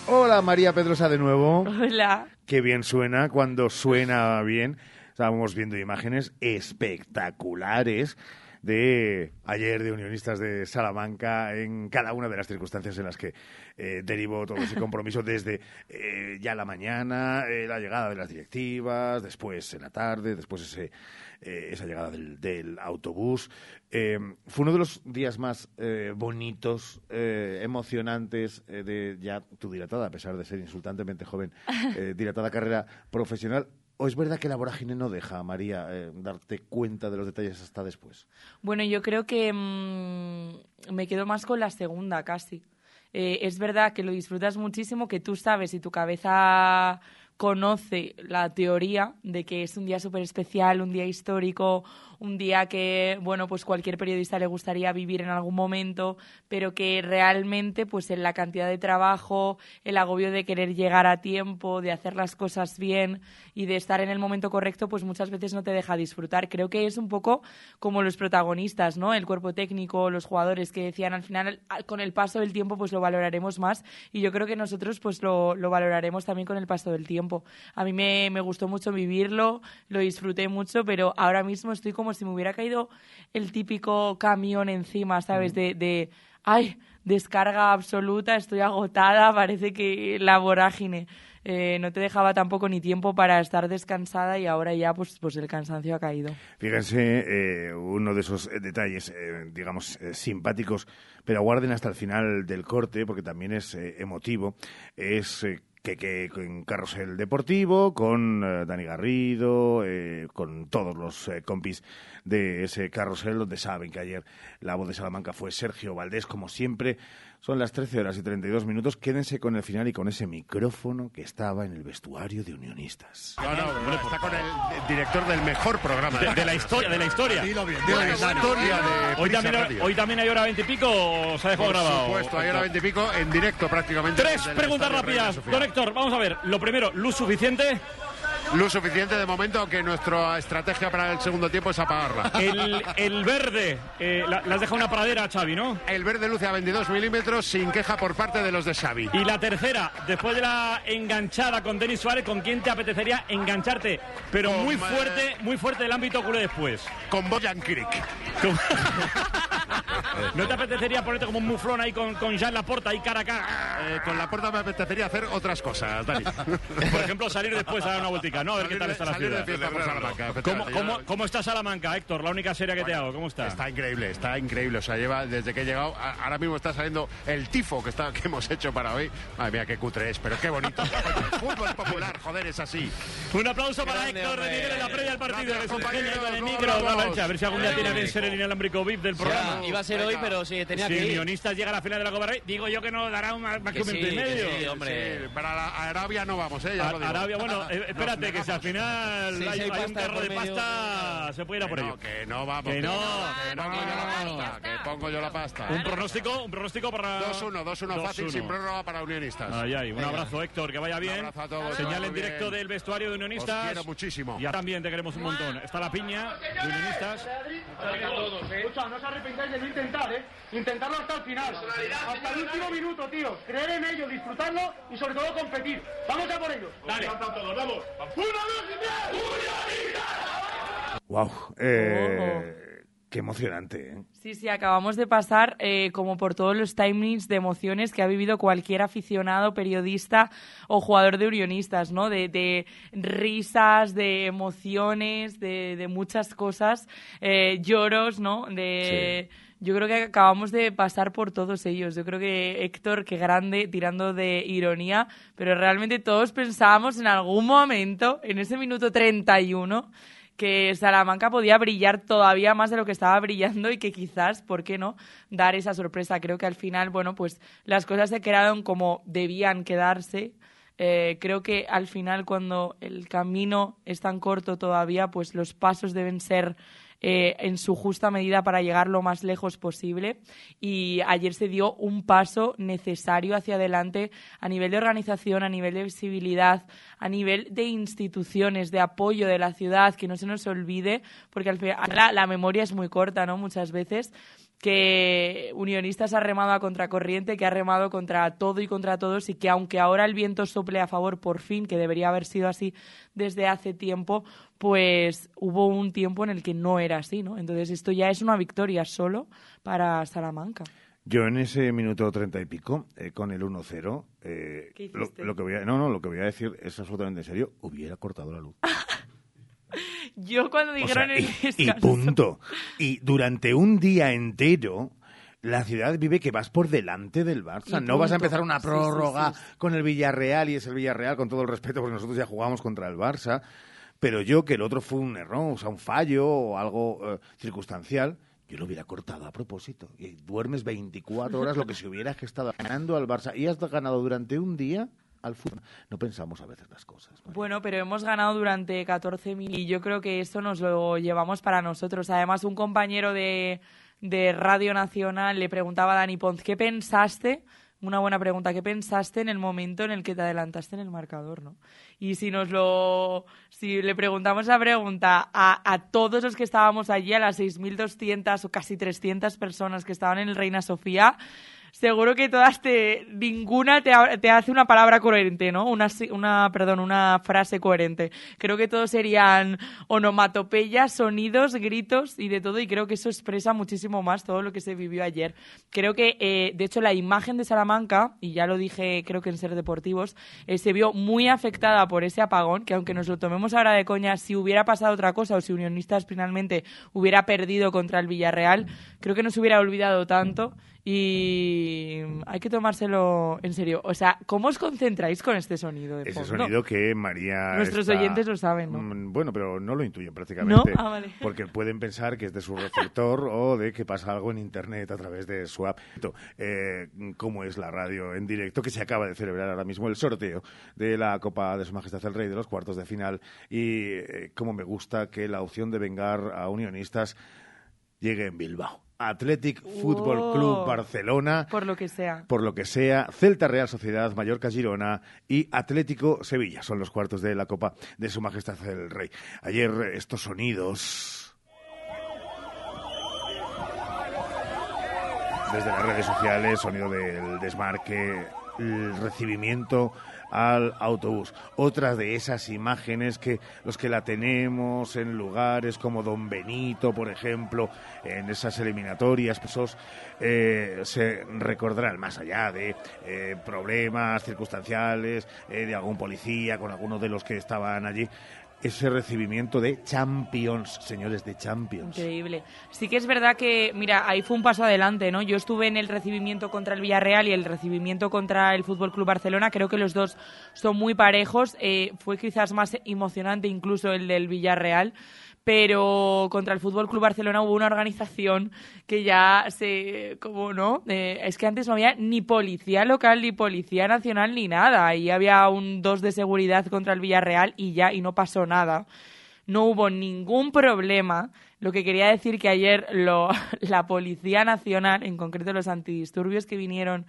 Hola María Pedrosa de nuevo. Hola. Qué bien suena cuando suena bien. Estábamos viendo imágenes espectaculares de ayer de Unionistas de Salamanca en cada una de las circunstancias en las que eh, derivó todo ese [LAUGHS] compromiso desde eh, ya la mañana, eh, la llegada de las directivas, después en la tarde, después ese, eh, esa llegada del, del autobús. Eh, fue uno de los días más eh, bonitos, emocionantes de ya tu dilatada, a pesar de ser insultantemente joven, [LAUGHS] dilatada carrera profesional. ¿O es verdad que la vorágine no deja, María, eh, darte cuenta de los detalles hasta después? Bueno, yo creo que mm, me quedo más con la segunda casi. Eh, es verdad que lo disfrutas muchísimo, que tú sabes y tu cabeza conoce la teoría de que es un día súper especial, un día histórico, un día que, bueno, pues cualquier periodista le gustaría vivir en algún momento, pero que realmente, pues en la cantidad de trabajo, el agobio de querer llegar a tiempo, de hacer las cosas bien y de estar en el momento correcto, pues muchas veces no te deja disfrutar. Creo que es un poco como los protagonistas, ¿no? El cuerpo técnico, los jugadores que decían al final, al- con el paso del tiempo, pues lo valoraremos más y yo creo que nosotros, pues lo, lo valoraremos también con el paso del tiempo. A mí me, me gustó mucho vivirlo, lo disfruté mucho, pero ahora mismo estoy como si me hubiera caído el típico camión encima, ¿sabes? De, de ay, descarga absoluta, estoy agotada, parece que la vorágine. Eh, no te dejaba tampoco ni tiempo para estar descansada y ahora ya pues, pues el cansancio ha caído. Fíjense, eh, uno de esos eh, detalles, eh, digamos, simpáticos, pero aguarden hasta el final del corte, porque también es emotivo, es que, que en Carrusel Deportivo, con eh, Dani Garrido, eh, con todos los eh, compis de ese carrusel, donde saben que ayer la voz de Salamanca fue Sergio Valdés, como siempre. Son las 13 horas y 32 minutos. Quédense con el final y con ese micrófono que estaba en el vestuario de Unionistas. No, no, hombre, está con el director del mejor programa de, de la historia, de la historia. Dilo bien, de dilo la bien, Dani. historia de Hoy también, Radio. hoy también hay hora 20 y pico o se ha dejado Por grabado. supuesto, hay hora 20 y pico en directo prácticamente. Tres preguntas rápidas. Don Héctor, vamos a ver. Lo primero, luz suficiente. Luz suficiente de momento, aunque nuestra estrategia para el segundo tiempo es apagarla. El, el verde, eh, la- le has dejado una pradera a Xavi, ¿no? El verde luce a 22 milímetros sin queja por parte de los de Xavi. Y la tercera, después de la enganchada con Denis Suárez, ¿con quién te apetecería engancharte? Pero Con, muy eh, fuerte, muy fuerte del ámbito culé después. Con Boyan Kirik. [LAUGHS] [LAUGHS] ¿No te apetecería ponerte como un muflón ahí con, con Jean Laporta ahí cara a cara? Eh, con la puerta me apetecería hacer otras cosas, Dani. [LAUGHS] Por ejemplo, salir después a dar una vueltica, ¿no? A ver qué tal de- está la salir de ciudad. fiesta por Salamanca, ¿Cómo, cómo, ¿Cómo está Salamanca, Héctor? La única serie que te hago, ¿cómo está? Está increíble, está increíble. O sea, lleva desde que he llegado. a- ahora mismo está saliendo el tifo que, está, que hemos hecho para hoy. Madre mía, qué cutre es, pero qué bonito. El [LAUGHS] fútbol popular, joder, es así. Un aplauso para Grande, Héctor de. Miguel en la previa del partido. A ver si algún día tiene que ser el inalámbrico VIP del programa. Iba a ser hoy, pero sí, tenía si que ir. Unionistas llega a la final de la Copa Rey, digo yo que no dará un, más que Que un sí, y que medio. sí, hombre. Sí, para la Arabia no vamos, ¿eh? Ya A- lo digo. Arabia, bueno, [LAUGHS] eh, espérate, que si al final Sí, hay, si hay hay un carro de medio, pasta, se puede ir a por Que ello. no, que no vamos. Que no, que pongo yo la pasta, que pongo yo la pasta. Un pronóstico, un pronóstico para... 2-1, 2-1 fácil, 2-1. sin prórroga para unionistas. Ay, ay, un abrazo, Héctor, que vaya bien. Un abrazo a todos. Señal en directo del vestuario de Unionistas. Os quiero muchísimo. Ya también te queremos un montón. Está la piña de Unionistas. Escucha, no os arrepentáis de no intentar, ¿eh? Intentarlo hasta el final. Hasta el último minuto, tío. Creer en ello, disfrutarlo y sobre todo competir. ¡Vamos a por ello! Dale. todos, vamos! ¡Uno, dos y tres! Wow, eh, qué emocionante. ¿eh? Sí, sí, acabamos de pasar eh, como por todos los timings de emociones que ha vivido cualquier aficionado, periodista o jugador de Unionistas, ¿no? De, de risas, de emociones, de, de muchas cosas, eh, lloros, ¿no? De... Yo creo que acabamos de pasar por todos ellos. Yo creo que Héctor, qué grande, tirando de ironía, pero realmente todos pensábamos en algún momento, en ese minuto 31, que Salamanca podía brillar todavía más de lo que estaba brillando y que quizás, ¿por qué no?, dar esa sorpresa. Creo que al final, bueno, pues las cosas se quedaron como debían quedarse. Eh, creo que al final, cuando el camino es tan corto todavía, pues los pasos deben ser eh, en su justa medida para llegar lo más lejos posible. Y ayer se dio un paso necesario hacia adelante a nivel de organización, a nivel de visibilidad, a nivel de instituciones, de apoyo de la ciudad, que no se nos olvide, porque al final la, la memoria es muy corta, ¿no? Muchas veces que Unionistas ha remado a contracorriente, que ha remado contra todo y contra todos y que aunque ahora el viento sople a favor por fin, que debería haber sido así desde hace tiempo, pues hubo un tiempo en el que no era así, ¿no? Entonces esto ya es una victoria solo para Salamanca. Yo en ese minuto treinta y pico, eh, con el 1-0, eh, ¿Qué lo, que voy a, no, no, lo que voy a decir es absolutamente en serio, hubiera cortado la luz. [LAUGHS] Yo cuando O dijeron sea, el y, punto. Y durante un día entero, la ciudad vive que vas por delante del Barça. No vas a empezar una Sí, sí, prórroga sí. con el Villarreal y es el Villarreal, con todo el respeto, porque nosotros ya jugamos contra el Barça. Pero yo, que el otro fue un error, o sea, un fallo o algo eh, circunstancial, yo lo hubiera cortado a propósito. Y duermes 24 horas, lo que si hubieras estado ganando al Barça y has ganado durante un día No pensamos a veces las cosas. Bueno, pero hemos ganado durante 14.000 y yo creo que esto nos lo llevamos para nosotros. Además, un compañero de, Radio Nacional le preguntaba a Dani Pons, ¿qué pensaste? Una buena pregunta, ¿qué pensaste en el momento en el que te adelantaste en el marcador, no? Y si nos lo, si le preguntamos esa pregunta a, a todos los que estábamos allí, a las 6.200 o casi 300 personas que estaban en el Reina Sofía, seguro que todas te ninguna te, te hace una palabra coherente, ¿no? Una una perdón, una frase coherente. Creo que todos serían onomatopeyas, sonidos, gritos y de todo y creo que eso expresa muchísimo más todo lo que se vivió ayer. Creo que eh, de hecho la imagen de Salamanca y ya lo dije creo que en Ser Deportivos eh, se vio muy afectada por ese apagón que aunque nos lo tomemos ahora de coña si hubiera pasado otra cosa o si Unionistas finalmente hubiera perdido contra el Villarreal creo que no se hubiera olvidado tanto y hay que tomárselo en serio. O sea, ¿cómo os concentráis con este sonido de Ese fondo? sonido que María. Nuestros está- oyentes lo saben, ¿no? Mm, Bueno, pero no lo intuyen prácticamente. ¿No? Ah, vale. [LAUGHS] Porque pueden pensar que es de su receptor o de que pasa algo en internet a través de su app. Eh, ¿Cómo es la radio en directo? Que se acaba de celebrar ahora mismo el sorteo de la Copa de Su Majestad el Rey de los cuartos de final. Y eh, cómo me gusta que la opción de vengar a unionistas llegue en Bilbao. Athletic Fútbol Club. Barcelona Por lo que sea. por lo que sea, Celta Real Sociedad, Mallorca Girona y Atlético Sevilla son los cuartos de la Copa de Su Majestad el Rey. Ayer eh, estos sonidos desde las redes sociales, sonido del desmarque, el recibimiento al autobús. Otra de esas imágenes que los que la tenemos en lugares como Don Benito, por ejemplo, en esas eliminatorias, pues eh, se recordarán más allá de eh, problemas circunstanciales, eh, de algún policía con algunos de los que estaban allí ese recibimiento de Champions, señores de Champions. Increíble. Sí que es verdad que, mira, ahí fue un paso adelante, ¿no? Yo estuve en el recibimiento contra el Villarreal y el recibimiento contra el Fútbol Club Barcelona. Creo que los dos son muy parejos. Eh, fue quizás más emocionante incluso el del Villarreal pero contra el Fútbol Club Barcelona hubo una organización que ya se, como no, eh, es que antes no había ni policía local ni policía nacional ni nada, ahí había un dos de seguridad contra el Villarreal y ya y no pasó nada. No hubo ningún problema. Lo que quería decir que ayer lo, [LAUGHS] la Policía Nacional, en concreto los antidisturbios que vinieron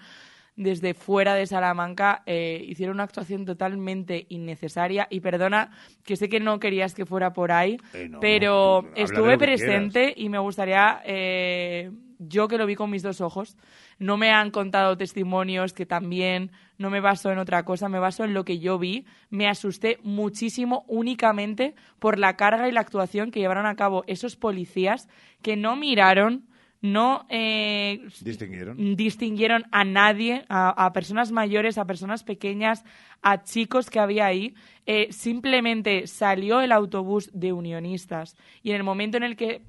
desde fuera de Salamanca eh, hicieron una actuación totalmente innecesaria y perdona que sé que no querías que fuera por ahí, Eh, pero estuve presente y me gustaría, eh, yo que lo vi con mis dos ojos, no me han contado testimonios que también no me baso en otra cosa, me baso en lo que yo vi. Me asusté muchísimo únicamente por la carga y la actuación que llevaron a cabo esos policías que no miraron, no eh, Distinguieron. distinguieron a nadie, a, a personas mayores, a personas pequeñas, a chicos que había ahí. Eh, simplemente salió el autobús de unionistas y en el momento en el que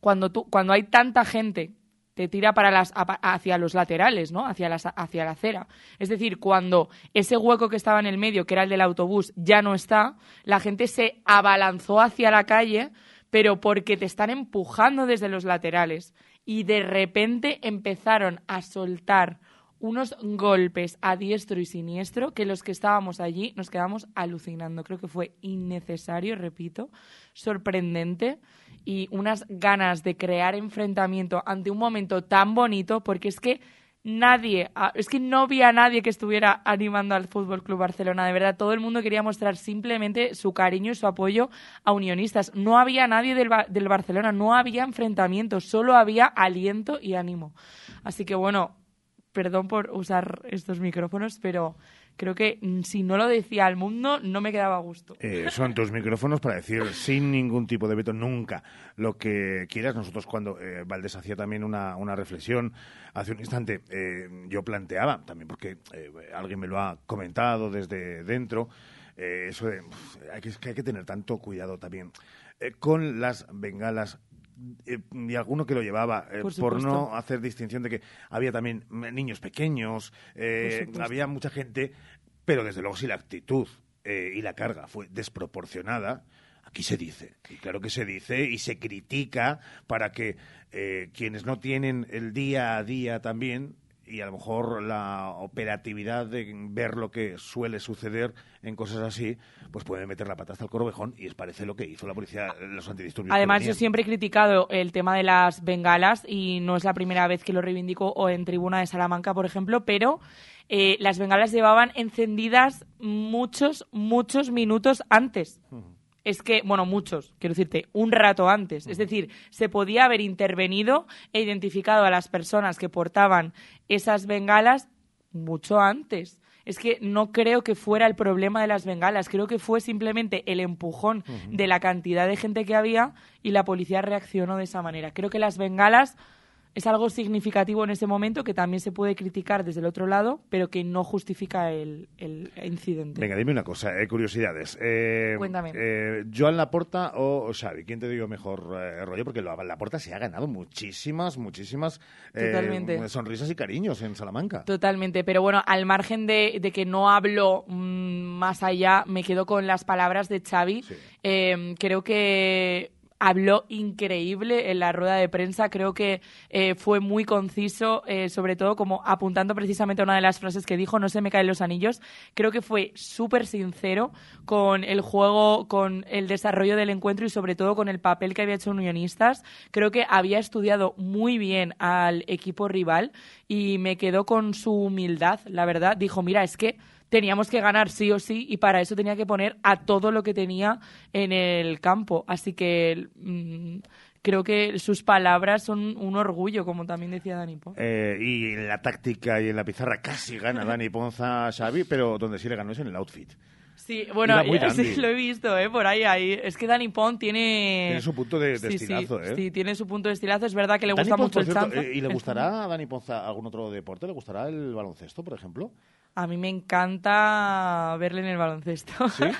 cuando tú, cuando hay tanta gente te tira para las hacia los laterales, ¿no? Hacia las hacia la acera. Es decir, cuando ese hueco que estaba en el medio, que era el del autobús, ya no está, la gente se abalanzó hacia la calle, pero porque te están empujando desde los laterales y de repente empezaron a soltar unos golpes a diestro y siniestro que los que estábamos allí nos quedamos alucinando. Creo que fue innecesario, repito, sorprendente y unas ganas de crear enfrentamiento ante un momento tan bonito porque es que nadie, es que no había nadie que estuviera animando al Fútbol Club Barcelona, de verdad, todo el mundo quería mostrar simplemente su cariño y su apoyo a unionistas. No había nadie del, del Barcelona, no había enfrentamiento, solo había aliento y ánimo. Así que bueno, perdón por usar estos micrófonos, pero creo que mm, si no lo decía al mundo no me quedaba a gusto. Eh, son tus micrófonos para decir sin ningún tipo de veto nunca lo que quieras. Nosotros cuando eh, Valdés hacía también una, una reflexión hace un instante, eh, yo planteaba también porque alguien me lo ha comentado desde dentro, eso de hay que, hay que tener tanto cuidado también con las bengalas eh, y alguno que lo llevaba, eh, Por por, no hacer distinción de que había también niños pequeños, eh, había mucha gente, pero desde luego si la actitud y la carga fue desproporcionada, aquí se dice, y claro que se dice y se critica para que quienes no tienen el día a día también y a lo mejor la operatividad de ver lo que suele suceder en cosas así, pues pueden meter la pata hasta el corvejón y es parece lo que hizo la policía, los antidisturbios. Además, yo siempre he criticado el tema de las bengalas y no es la primera vez que lo reivindico o en Tribuna de Salamanca, por ejemplo, pero eh, las bengalas llevaban encendidas muchos, muchos minutos antes. Es que, bueno, muchos, quiero decirte, un rato antes. Es decir, se podía haber intervenido e identificado a las personas que portaban esas bengalas mucho antes. Es que no creo que fuera el problema de las bengalas, creo que fue simplemente el empujón de la cantidad de gente que había y la policía reaccionó de esa manera. Creo que las bengalas es algo significativo en ese momento que también se puede criticar desde el otro lado, pero que no justifica el, el incidente. Venga, dime una cosa, eh, curiosidades. Eh, Cuéntame. Eh, ¿Joan Laporta o, Xavi? ¿Quién te digo mejor eh, rollo? Porque lo- Laporta se ha ganado muchísimas, muchísimas eh, sonrisas y cariños en Salamanca. Totalmente, pero bueno, al margen de, de que no hablo mm, más allá, me quedo con las palabras de Xavi. Creo que habló increíble en la rueda de prensa, creo que eh, fue muy conciso, eh, sobre todo como apuntando precisamente a una de las frases que dijo, no se me caen los anillos, creo que fue súper sincero con el juego, con el desarrollo del encuentro y sobre todo con el papel que había hecho Unionistas, creo que había estudiado muy bien al equipo rival y me quedó con su humildad, la verdad, dijo, mira, es que teníamos que ganar sí o sí y para eso tenía que poner a todo lo que tenía en el campo. Así que mm, creo que sus palabras son un orgullo, como también decía Dani Ponz. Eh, y en la táctica y en la pizarra casi gana Dani Ponza a Xavi, pero donde sí le ganó es en el outfit. Sí, bueno, eh, sí, lo he visto, ¿eh? Por ahí, ahí. Es que Dani Pon tiene... Tiene su punto de, de Sí, sí, estilazo, ¿eh? Sí, tiene su punto de estilazo. Es verdad que le Dani gusta mucho el cierto, chanza. ¿Y le gustará a Dani Ponza algún otro deporte? ¿Le gustará el baloncesto, por ejemplo? A mí me encanta verle en el baloncesto. ¿Sí? [LAUGHS]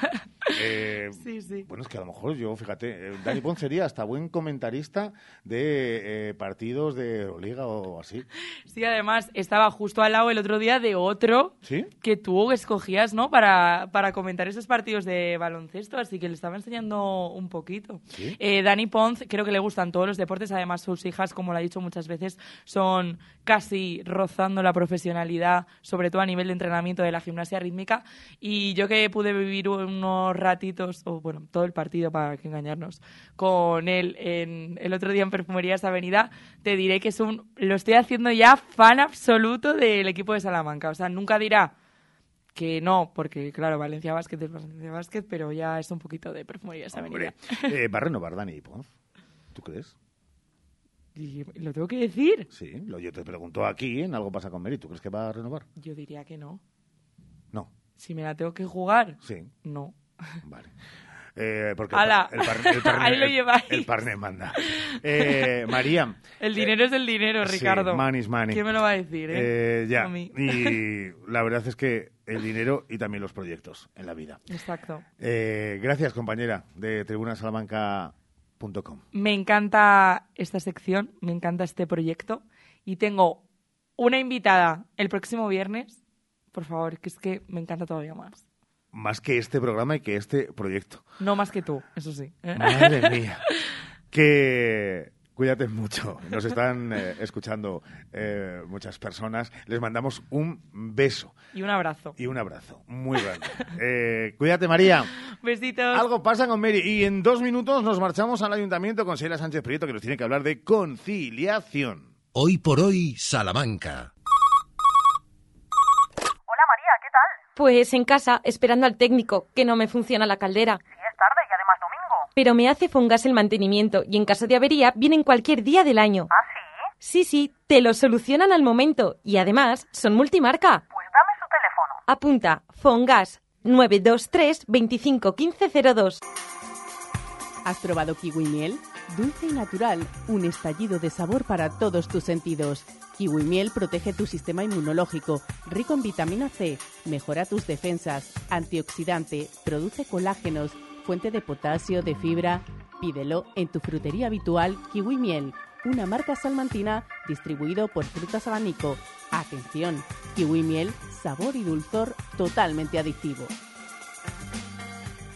Eh, Sí, sí. Bueno, es que a lo mejor yo, fíjate, eh, Dani Ponz sería hasta buen comentarista de eh, partidos de Euroliga o así. Sí, además estaba justo al lado el otro día de otro ¿Sí? que tú escogías, ¿no? Para, para comentar esos partidos de baloncesto, así que le estaba enseñando un poquito. ¿Sí? Eh, Dani Ponz, creo que le gustan todos los deportes, además sus hijas, como lo ha dicho muchas veces, son casi rozando la profesionalidad, sobre todo a nivel de entrenamiento de la gimnasia rítmica. Y yo que pude vivir unos ratitos, o bueno, todo el partido para que engañarnos, con él en, el otro día en Perfumerías Avenida, te diré que es lo estoy haciendo ya fan absoluto del equipo de Salamanca. O sea, nunca dirá que no, porque claro, Valencia Basket es Valencia Basket, pero ya es un poquito de Perfumerías Avenida. Eh, va a renovar. ¿Tú crees? Y lo tengo que decir. Sí, lo, yo te pregunto aquí, en Algo pasa con Mary. ¿Tú crees que va a renovar? Yo diría que no. No. Si me la tengo que jugar, Sí. no. Vale. Eh, porque el, par- el, parné- [LAUGHS] Ahí lo el- el parné manda. Eh, María. El dinero es el dinero, sí, Ricardo. money is money. ¿Quién me lo va a decir? Eh? Eh, ya. A. Y la verdad es que el dinero y también los proyectos en la vida. Exacto. Eh, gracias, compañera de Me encanta esta sección, me encanta este proyecto y tengo una invitada el próximo viernes. Por favor, que es que me encanta todavía más. Más que este programa y que este proyecto. No más que tú, eso sí. Madre mía. [LAUGHS] Que cuídate mucho. Nos están eh, escuchando eh, muchas personas. Les mandamos un beso Y un abrazo. y un abrazo muy grande. Eh, cuídate, María. Besitos. Algo pasa con Mary. Y en dos minutos nos marchamos al ayuntamiento con Sheila Sánchez Prieto, que nos tiene que hablar de conciliación. Hoy por hoy, Salamanca. Hola María, ¿qué tal? Pues en casa, esperando al técnico, que no me funciona la caldera. Sí, es tarde y además domingo. Pero me hace Fongas el mantenimiento y en caso de avería vienen cualquier día del año. ¿Ah, sí? Sí, sí, te lo solucionan al momento y además son multimarca. Pues dame su teléfono. Apunta, Fongas 923 25 15 02. ¿Has probado kiwi miel? Dulce y natural, un estallido de sabor para todos tus sentidos. Kiwi miel protege tu sistema inmunológico, rico en vitamina C, mejora tus defensas, antioxidante, produce colágenos, fuente de potasio, de fibra. Pídelo en tu frutería habitual Kiwi Miel, una marca salmantina distribuido por Frutas Abanico. Atención, Kiwi Miel, sabor y dulzor totalmente adictivo.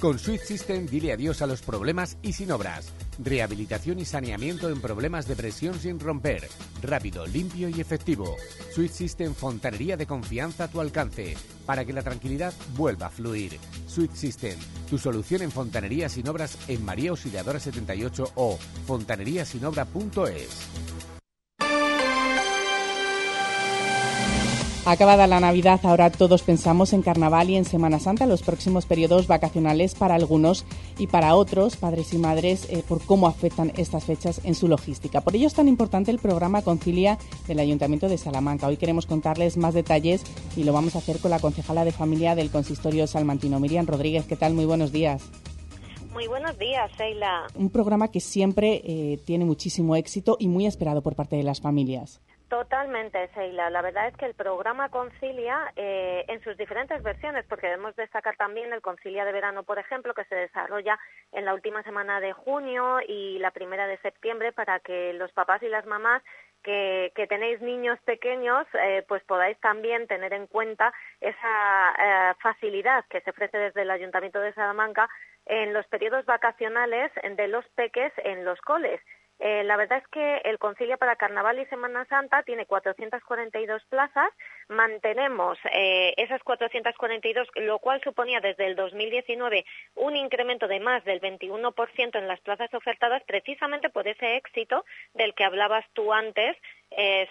Con Sweet System dile adiós a los problemas y sin obras. Rehabilitación y saneamiento en problemas de presión sin romper. Rápido, limpio y efectivo. Sweet System Fontanería de confianza a tu alcance. Para que la tranquilidad vuelva a fluir. Sweet System, tu solución en fontanería sin obras en María Auxiliadora 78 o fontaneriasinobra.es. Acabada la Navidad, ahora todos pensamos en Carnaval y en Semana Santa, los próximos periodos vacacionales para algunos y para otros, padres y madres, eh, por cómo afectan estas fechas en su logística. Por ello es tan importante el programa Concilia del Ayuntamiento de Salamanca. Hoy queremos contarles más detalles y lo vamos a hacer con la concejala de familia del Consistorio Salmantino, Miriam Rodríguez. ¿Qué tal? Muy buenos días. Muy buenos días, Sheila. Un programa que siempre eh, tiene muchísimo éxito y muy esperado por parte de las familias. Totalmente, Seila. La verdad es que el programa Concilia, eh, en sus diferentes versiones, porque debemos destacar también el Concilia de Verano, por ejemplo, que se desarrolla en la última semana de junio y la primera de septiembre para que los papás y las mamás que, tenéis niños pequeños, eh, pues podáis también tener en cuenta esa eh, facilidad que se ofrece desde el Ayuntamiento de Salamanca en los periodos vacacionales de los peques en los coles. Eh, la verdad es que el Concilio para Carnaval y Semana Santa tiene 442 plazas. Mantenemos eh, esas 442, lo cual suponía desde el 2019 un incremento de más del 21% en las plazas ofertadas, precisamente por ese éxito del que hablabas tú antes, eh,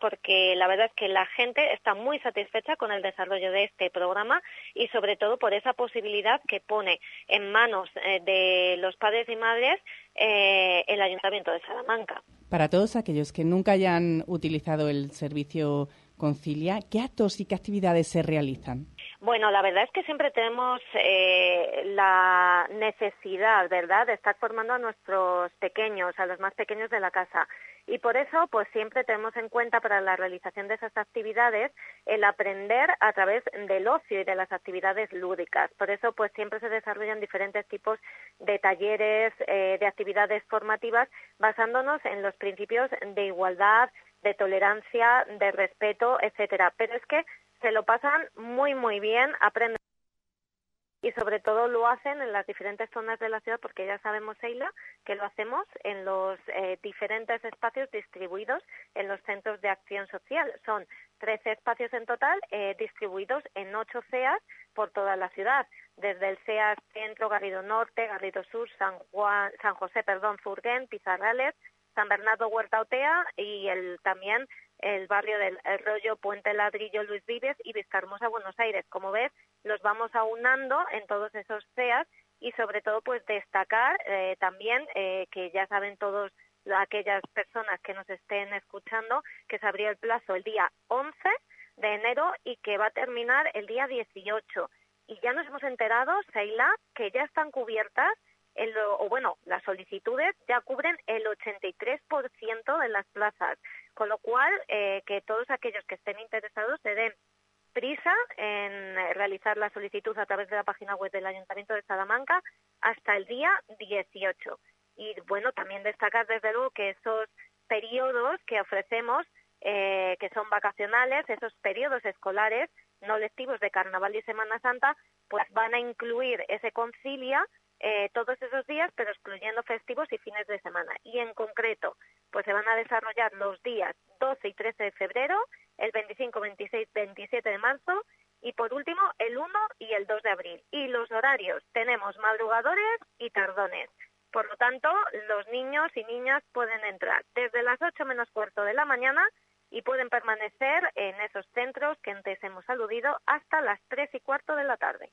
porque la verdad es que la gente está muy satisfecha con el desarrollo de este programa y sobre todo por esa posibilidad que pone en manos eh, de los padres y madres eh, el Ayuntamiento de Salamanca. Para todos aquellos que nunca hayan utilizado el servicio Concilia, ¿qué actos y qué actividades se realizan? Bueno, la verdad es que siempre tenemos eh, la necesidad, ¿verdad?, de estar formando a nuestros pequeños, a los más pequeños de la casa. Y por eso, pues siempre tenemos en cuenta para la realización de esas actividades el aprender a través del ocio y de las actividades lúdicas. Por eso, pues siempre se desarrollan diferentes tipos de talleres, eh, de actividades formativas, basándonos en los principios de igualdad, de tolerancia, de respeto, etcétera. Pero es que se lo pasan muy, muy bien, aprenden y sobre todo lo hacen en las diferentes zonas de la ciudad porque ya sabemos, Eila, que lo hacemos en los eh, diferentes espacios distribuidos en los centros de acción social. Son 13 espacios en total eh, distribuidos en ocho CEAs por toda la ciudad, desde el CEAS Centro, Garrido Norte, Garrido Sur, San, Juan, San José, perdón, Furguén, Pizarrales, San Bernardo Huerta Otea y el, también el barrio del Rollo, Puente Ladrillo, Luis Vives y Viscarmosa, Buenos Aires. Como ves, los vamos aunando en todos esos CEAs y sobre todo pues destacar eh, también eh, que ya saben todos aquellas personas que nos estén escuchando que se abrió el plazo el día 11 de enero y que va a terminar el día 18. Y ya nos hemos enterado, Seila, que ya están cubiertas o bueno, las solicitudes ya cubren el 83% de las plazas, con lo cual eh, que todos aquellos que estén interesados se den prisa en realizar la solicitud a través de la página web del Ayuntamiento de Salamanca hasta el día 18. Y bueno, también destacar desde luego que esos periodos que ofrecemos, eh, que son vacacionales, esos periodos escolares no lectivos de Carnaval y Semana Santa, pues van a incluir ese concilia eh, todos esos días, pero excluyendo festivos y fines de semana. Y en concreto, pues se van a desarrollar los días 12 y 13 de febrero, el 25, 26, 27 de marzo y por último el 1 y el 2 de abril. Y los horarios, tenemos madrugadores y tardones. Por lo tanto, los niños y niñas pueden entrar desde las 8 menos cuarto de la mañana y pueden permanecer en esos centros que antes hemos aludido hasta las 3 y cuarto de la tarde.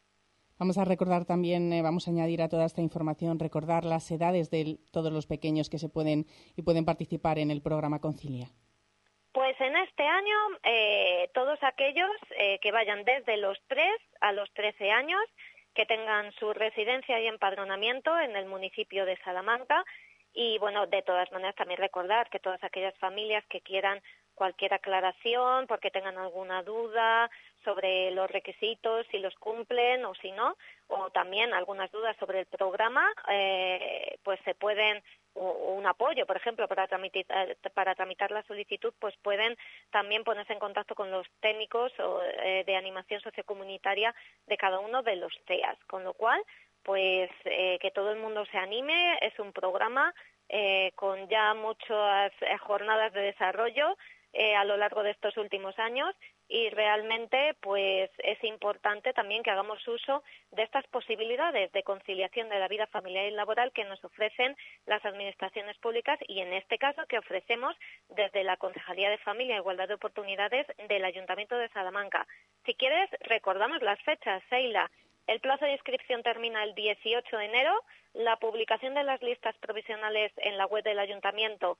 Vamos a recordar también, eh, vamos a añadir a toda esta información, recordar las edades de todos los pequeños que se pueden y pueden participar en el programa Concilia. Pues en este año, eh, todos aquellos eh, que vayan desde los 3 a los 13 años, que tengan su residencia y empadronamiento en el municipio de Salamanca. Y bueno, de todas maneras también recordar que todas aquellas familias que quieran cualquier aclaración, porque tengan alguna duda sobre los requisitos, si los cumplen o si no, o también algunas dudas sobre el programa, eh, pues se pueden un apoyo, por ejemplo, para tramitar, eh, para tramitar la solicitud, pues pueden también ponerse en contacto con los técnicos eh, de animación sociocomunitaria de cada uno de los CEAS, con lo cual, pues que todo el mundo se anime, es un programa con ya muchas jornadas de desarrollo eh, a lo largo de estos últimos años y realmente pues es importante también que hagamos uso de estas posibilidades de conciliación de la vida familiar y laboral que nos ofrecen las administraciones públicas y en este caso que ofrecemos desde la Concejalía de Familia e Igualdad de Oportunidades del Ayuntamiento de Salamanca. Si quieres, recordamos las fechas, Seila. El plazo de inscripción termina el 18 de enero. La publicación de las listas provisionales en la web del ayuntamiento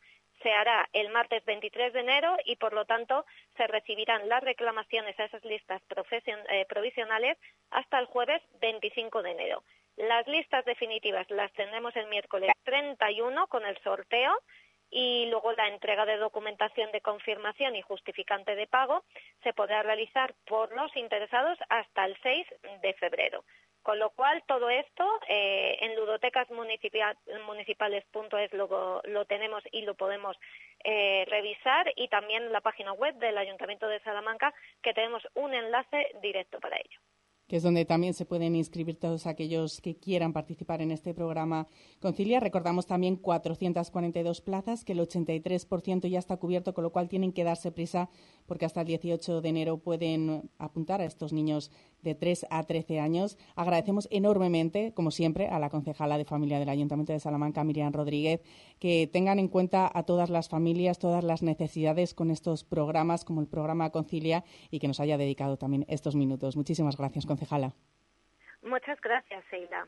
se hará el martes 23 de enero y, por lo tanto, se recibirán las reclamaciones a esas listas eh, provisionales hasta el jueves 25 de enero. Las listas definitivas las tendremos el miércoles 31 con el sorteo y luego la entrega de documentación de confirmación y justificante de pago se podrá realizar por los interesados hasta el 6 de febrero. Con lo cual, todo esto eh, en ludotecasmunicipales.es lo, lo tenemos y lo podemos eh, revisar y también la página web del Ayuntamiento de Salamanca que tenemos un enlace directo para ello que es donde también se pueden inscribir todos aquellos que quieran participar en este programa Concilia. Recordamos también 442 plazas, que el 83% ya está cubierto, con lo cual tienen que darse prisa porque hasta el 18 de enero pueden apuntar a estos niños de 3 a 13 años. Agradecemos enormemente, como siempre, a la concejala de familia del Ayuntamiento de Salamanca, Miriam Rodríguez, que tengan en cuenta a todas las familias, todas las necesidades con estos programas, como el programa Concilia, y que nos haya dedicado también estos minutos. Muchísimas gracias, concejala. Muchas gracias, Sheila.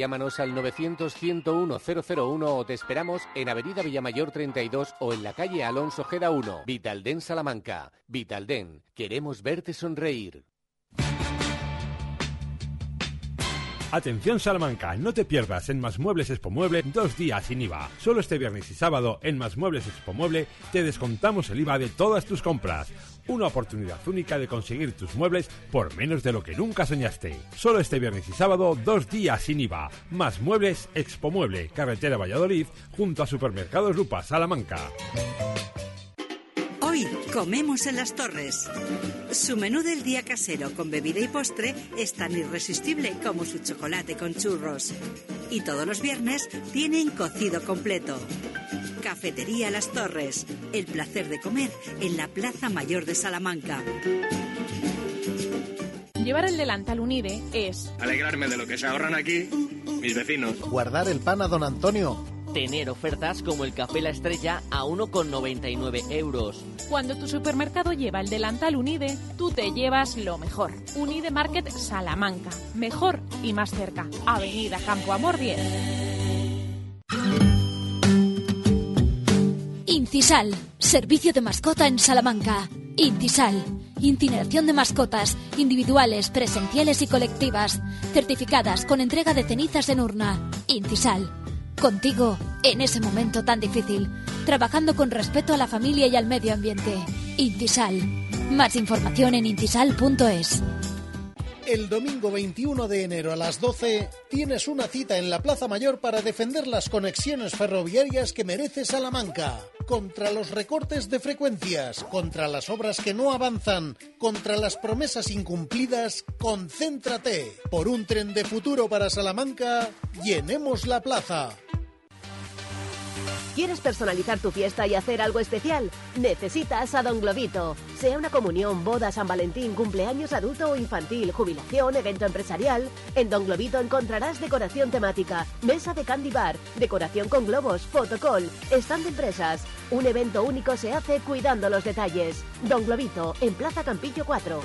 Llámanos al 900-101-001 o te esperamos en Avenida Villamayor 32 o en la calle Alonso Geda 1. Vitalden Salamanca. Vitalden. Queremos verte sonreír. Atención Salamanca, no te pierdas en Más Muebles Expo Mueble dos días sin IVA. Solo este viernes y sábado en Más Muebles Expo Mueble te descontamos el IVA de todas tus compras. Una oportunidad única de conseguir tus muebles por menos de lo que nunca soñaste. Solo este viernes y sábado dos días sin IVA. Más Muebles Expo Mueble, carretera Valladolid, junto a Supermercados Lupa Salamanca. Hoy comemos en las torres. Su menú del día casero con bebida y postre es tan irresistible como su chocolate con churros. Y todos los viernes tienen cocido completo. Cafetería Las Torres. El placer de comer en la Plaza Mayor de Salamanca. Llevar el delantal Unide es Alegrarme de lo que se ahorran aquí mis vecinos. Guardar el pan a don Antonio. Tener ofertas como el café La Estrella a 1,99 euros. Cuando tu supermercado lleva el delantal Unide, tú te llevas lo mejor. Unide Market Salamanca. Mejor y más cerca. Avenida Campo Amor 10. Incisal, servicio de mascota en Salamanca. Incisal, incineración de mascotas, individuales, presenciales y colectivas, certificadas con entrega de cenizas en urna. Incisal, contigo en ese momento tan difícil, trabajando con respeto a la familia y al medio ambiente. Intisal, más información en intisal.es. El domingo 21 de enero a las 12 tienes una cita en la Plaza Mayor para defender las conexiones ferroviarias que merece Salamanca. Contra los recortes de frecuencias, contra las obras que no avanzan, contra las promesas incumplidas, concéntrate. Por un tren de futuro para Salamanca, llenemos la plaza. ¿Quieres personalizar tu fiesta y hacer algo especial? Necesitas a Don Globito. Sea una comunión, boda, San Valentín, cumpleaños adulto o infantil, jubilación, evento empresarial, en Don Globito encontrarás decoración temática, mesa de candy bar, decoración con globos, fotocall, stand de empresas. Un evento único se hace cuidando los detalles. Don Globito, en Plaza Campillo 4.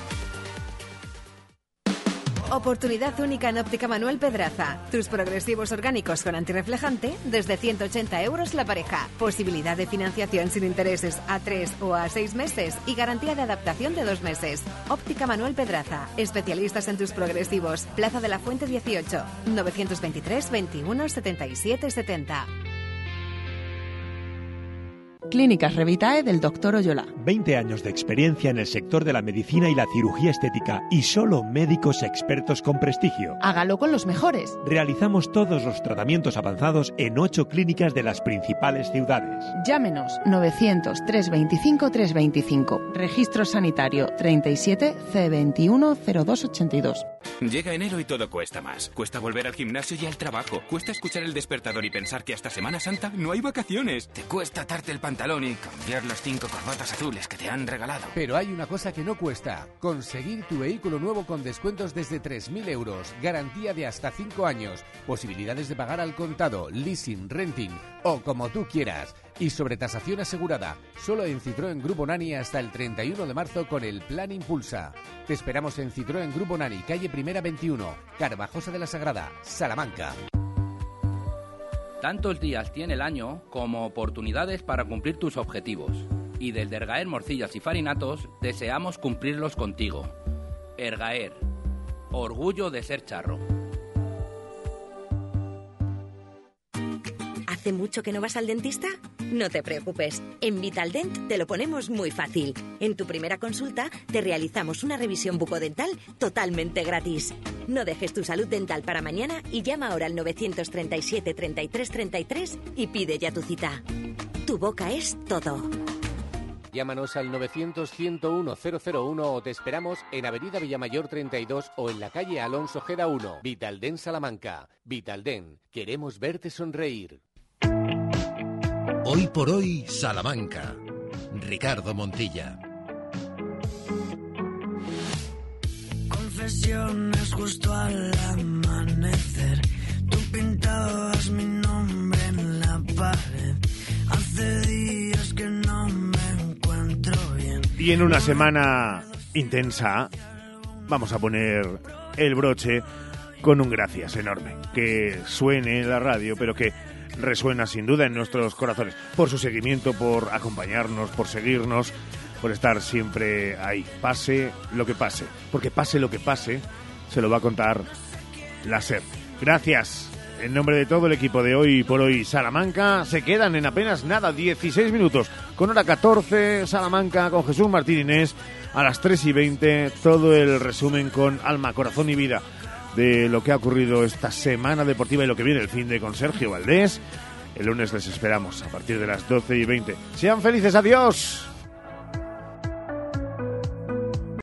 Oportunidad única en Óptica Manuel Pedraza. Tus progresivos orgánicos con antirreflejante desde 180 euros la pareja. Posibilidad de financiación sin intereses a 3 o a 6 meses y garantía de adaptación de 2 meses. Óptica Manuel Pedraza. Especialistas en tus progresivos. Plaza de la Fuente 18. 923 21 77 70. Clínicas Revitae del Dr. Oyola. 20 años de experiencia en el sector de la medicina y la cirugía estética y solo médicos expertos con prestigio. Hágalo con los mejores. Realizamos todos los tratamientos avanzados en 8 clínicas de las principales ciudades. Llámenos 900 325 325. Registro sanitario 37 C21 0282. Llega enero y todo cuesta más. Cuesta volver al gimnasio y al trabajo. Cuesta escuchar el despertador y pensar que hasta Semana Santa no hay vacaciones. Te cuesta atarte el pantalón y cambiar las cinco corbatas azules que te han regalado. Pero hay una cosa que no cuesta. Conseguir tu vehículo nuevo con descuentos desde 3.000 euros. Garantía de hasta 5 años. Posibilidades de pagar al contado, leasing, renting o como tú quieras. y sobre tasación asegurada. Solo en Citroën Grupo Nani hasta el 31 de marzo con el Plan Impulsa. Te esperamos en Citroën Grupo Nani, calle Primera 21, Carvajosa de la Sagrada, Salamanca. Tantos días tiene el año como oportunidades para cumplir tus objetivos. Y desde Ergaer Morcillas y Farinatos deseamos cumplirlos contigo. Ergaer, orgullo de ser charro. ¿Hace mucho que no vas al dentista? No te preocupes. En Vitaldent te lo ponemos muy fácil. En tu primera consulta te realizamos una revisión bucodental totalmente gratis. No dejes tu salud dental para mañana y llama ahora al 937 33 33 y pide ya tu cita. Tu boca es todo. Llámanos al 900-101-001 o te esperamos en Avenida Villamayor 32 o en la calle Alonso Gera 1, Vitalden Salamanca. Vitalden, queremos verte sonreír. Hoy por hoy, Salamanca. Ricardo Montilla. Confesiones justo al amanecer. Tú pintabas mi nombre en la pared. Hace días que no me encuentro bien. Y en una semana intensa, vamos a poner el broche con un gracias enorme. Que suene en la radio, pero que resuena sin duda en nuestros corazones. Por su seguimiento, por acompañarnos, por seguirnos, por estar siempre ahí. Pase lo que pase. Porque pase lo que pase, se lo va a contar la SER. Gracias. En nombre de todo el equipo de hoy por hoy Salamanca, se quedan en apenas nada, 16 minutos. Con hora 14, Salamanca con Jesús Martín Inés. A las 3 y 20, todo el resumen con alma, corazón y vida de lo que ha ocurrido esta semana deportiva y lo que viene el fin de con Sergio Valdés. El lunes les esperamos a partir de las 12 y 20. Sean felices, adiós.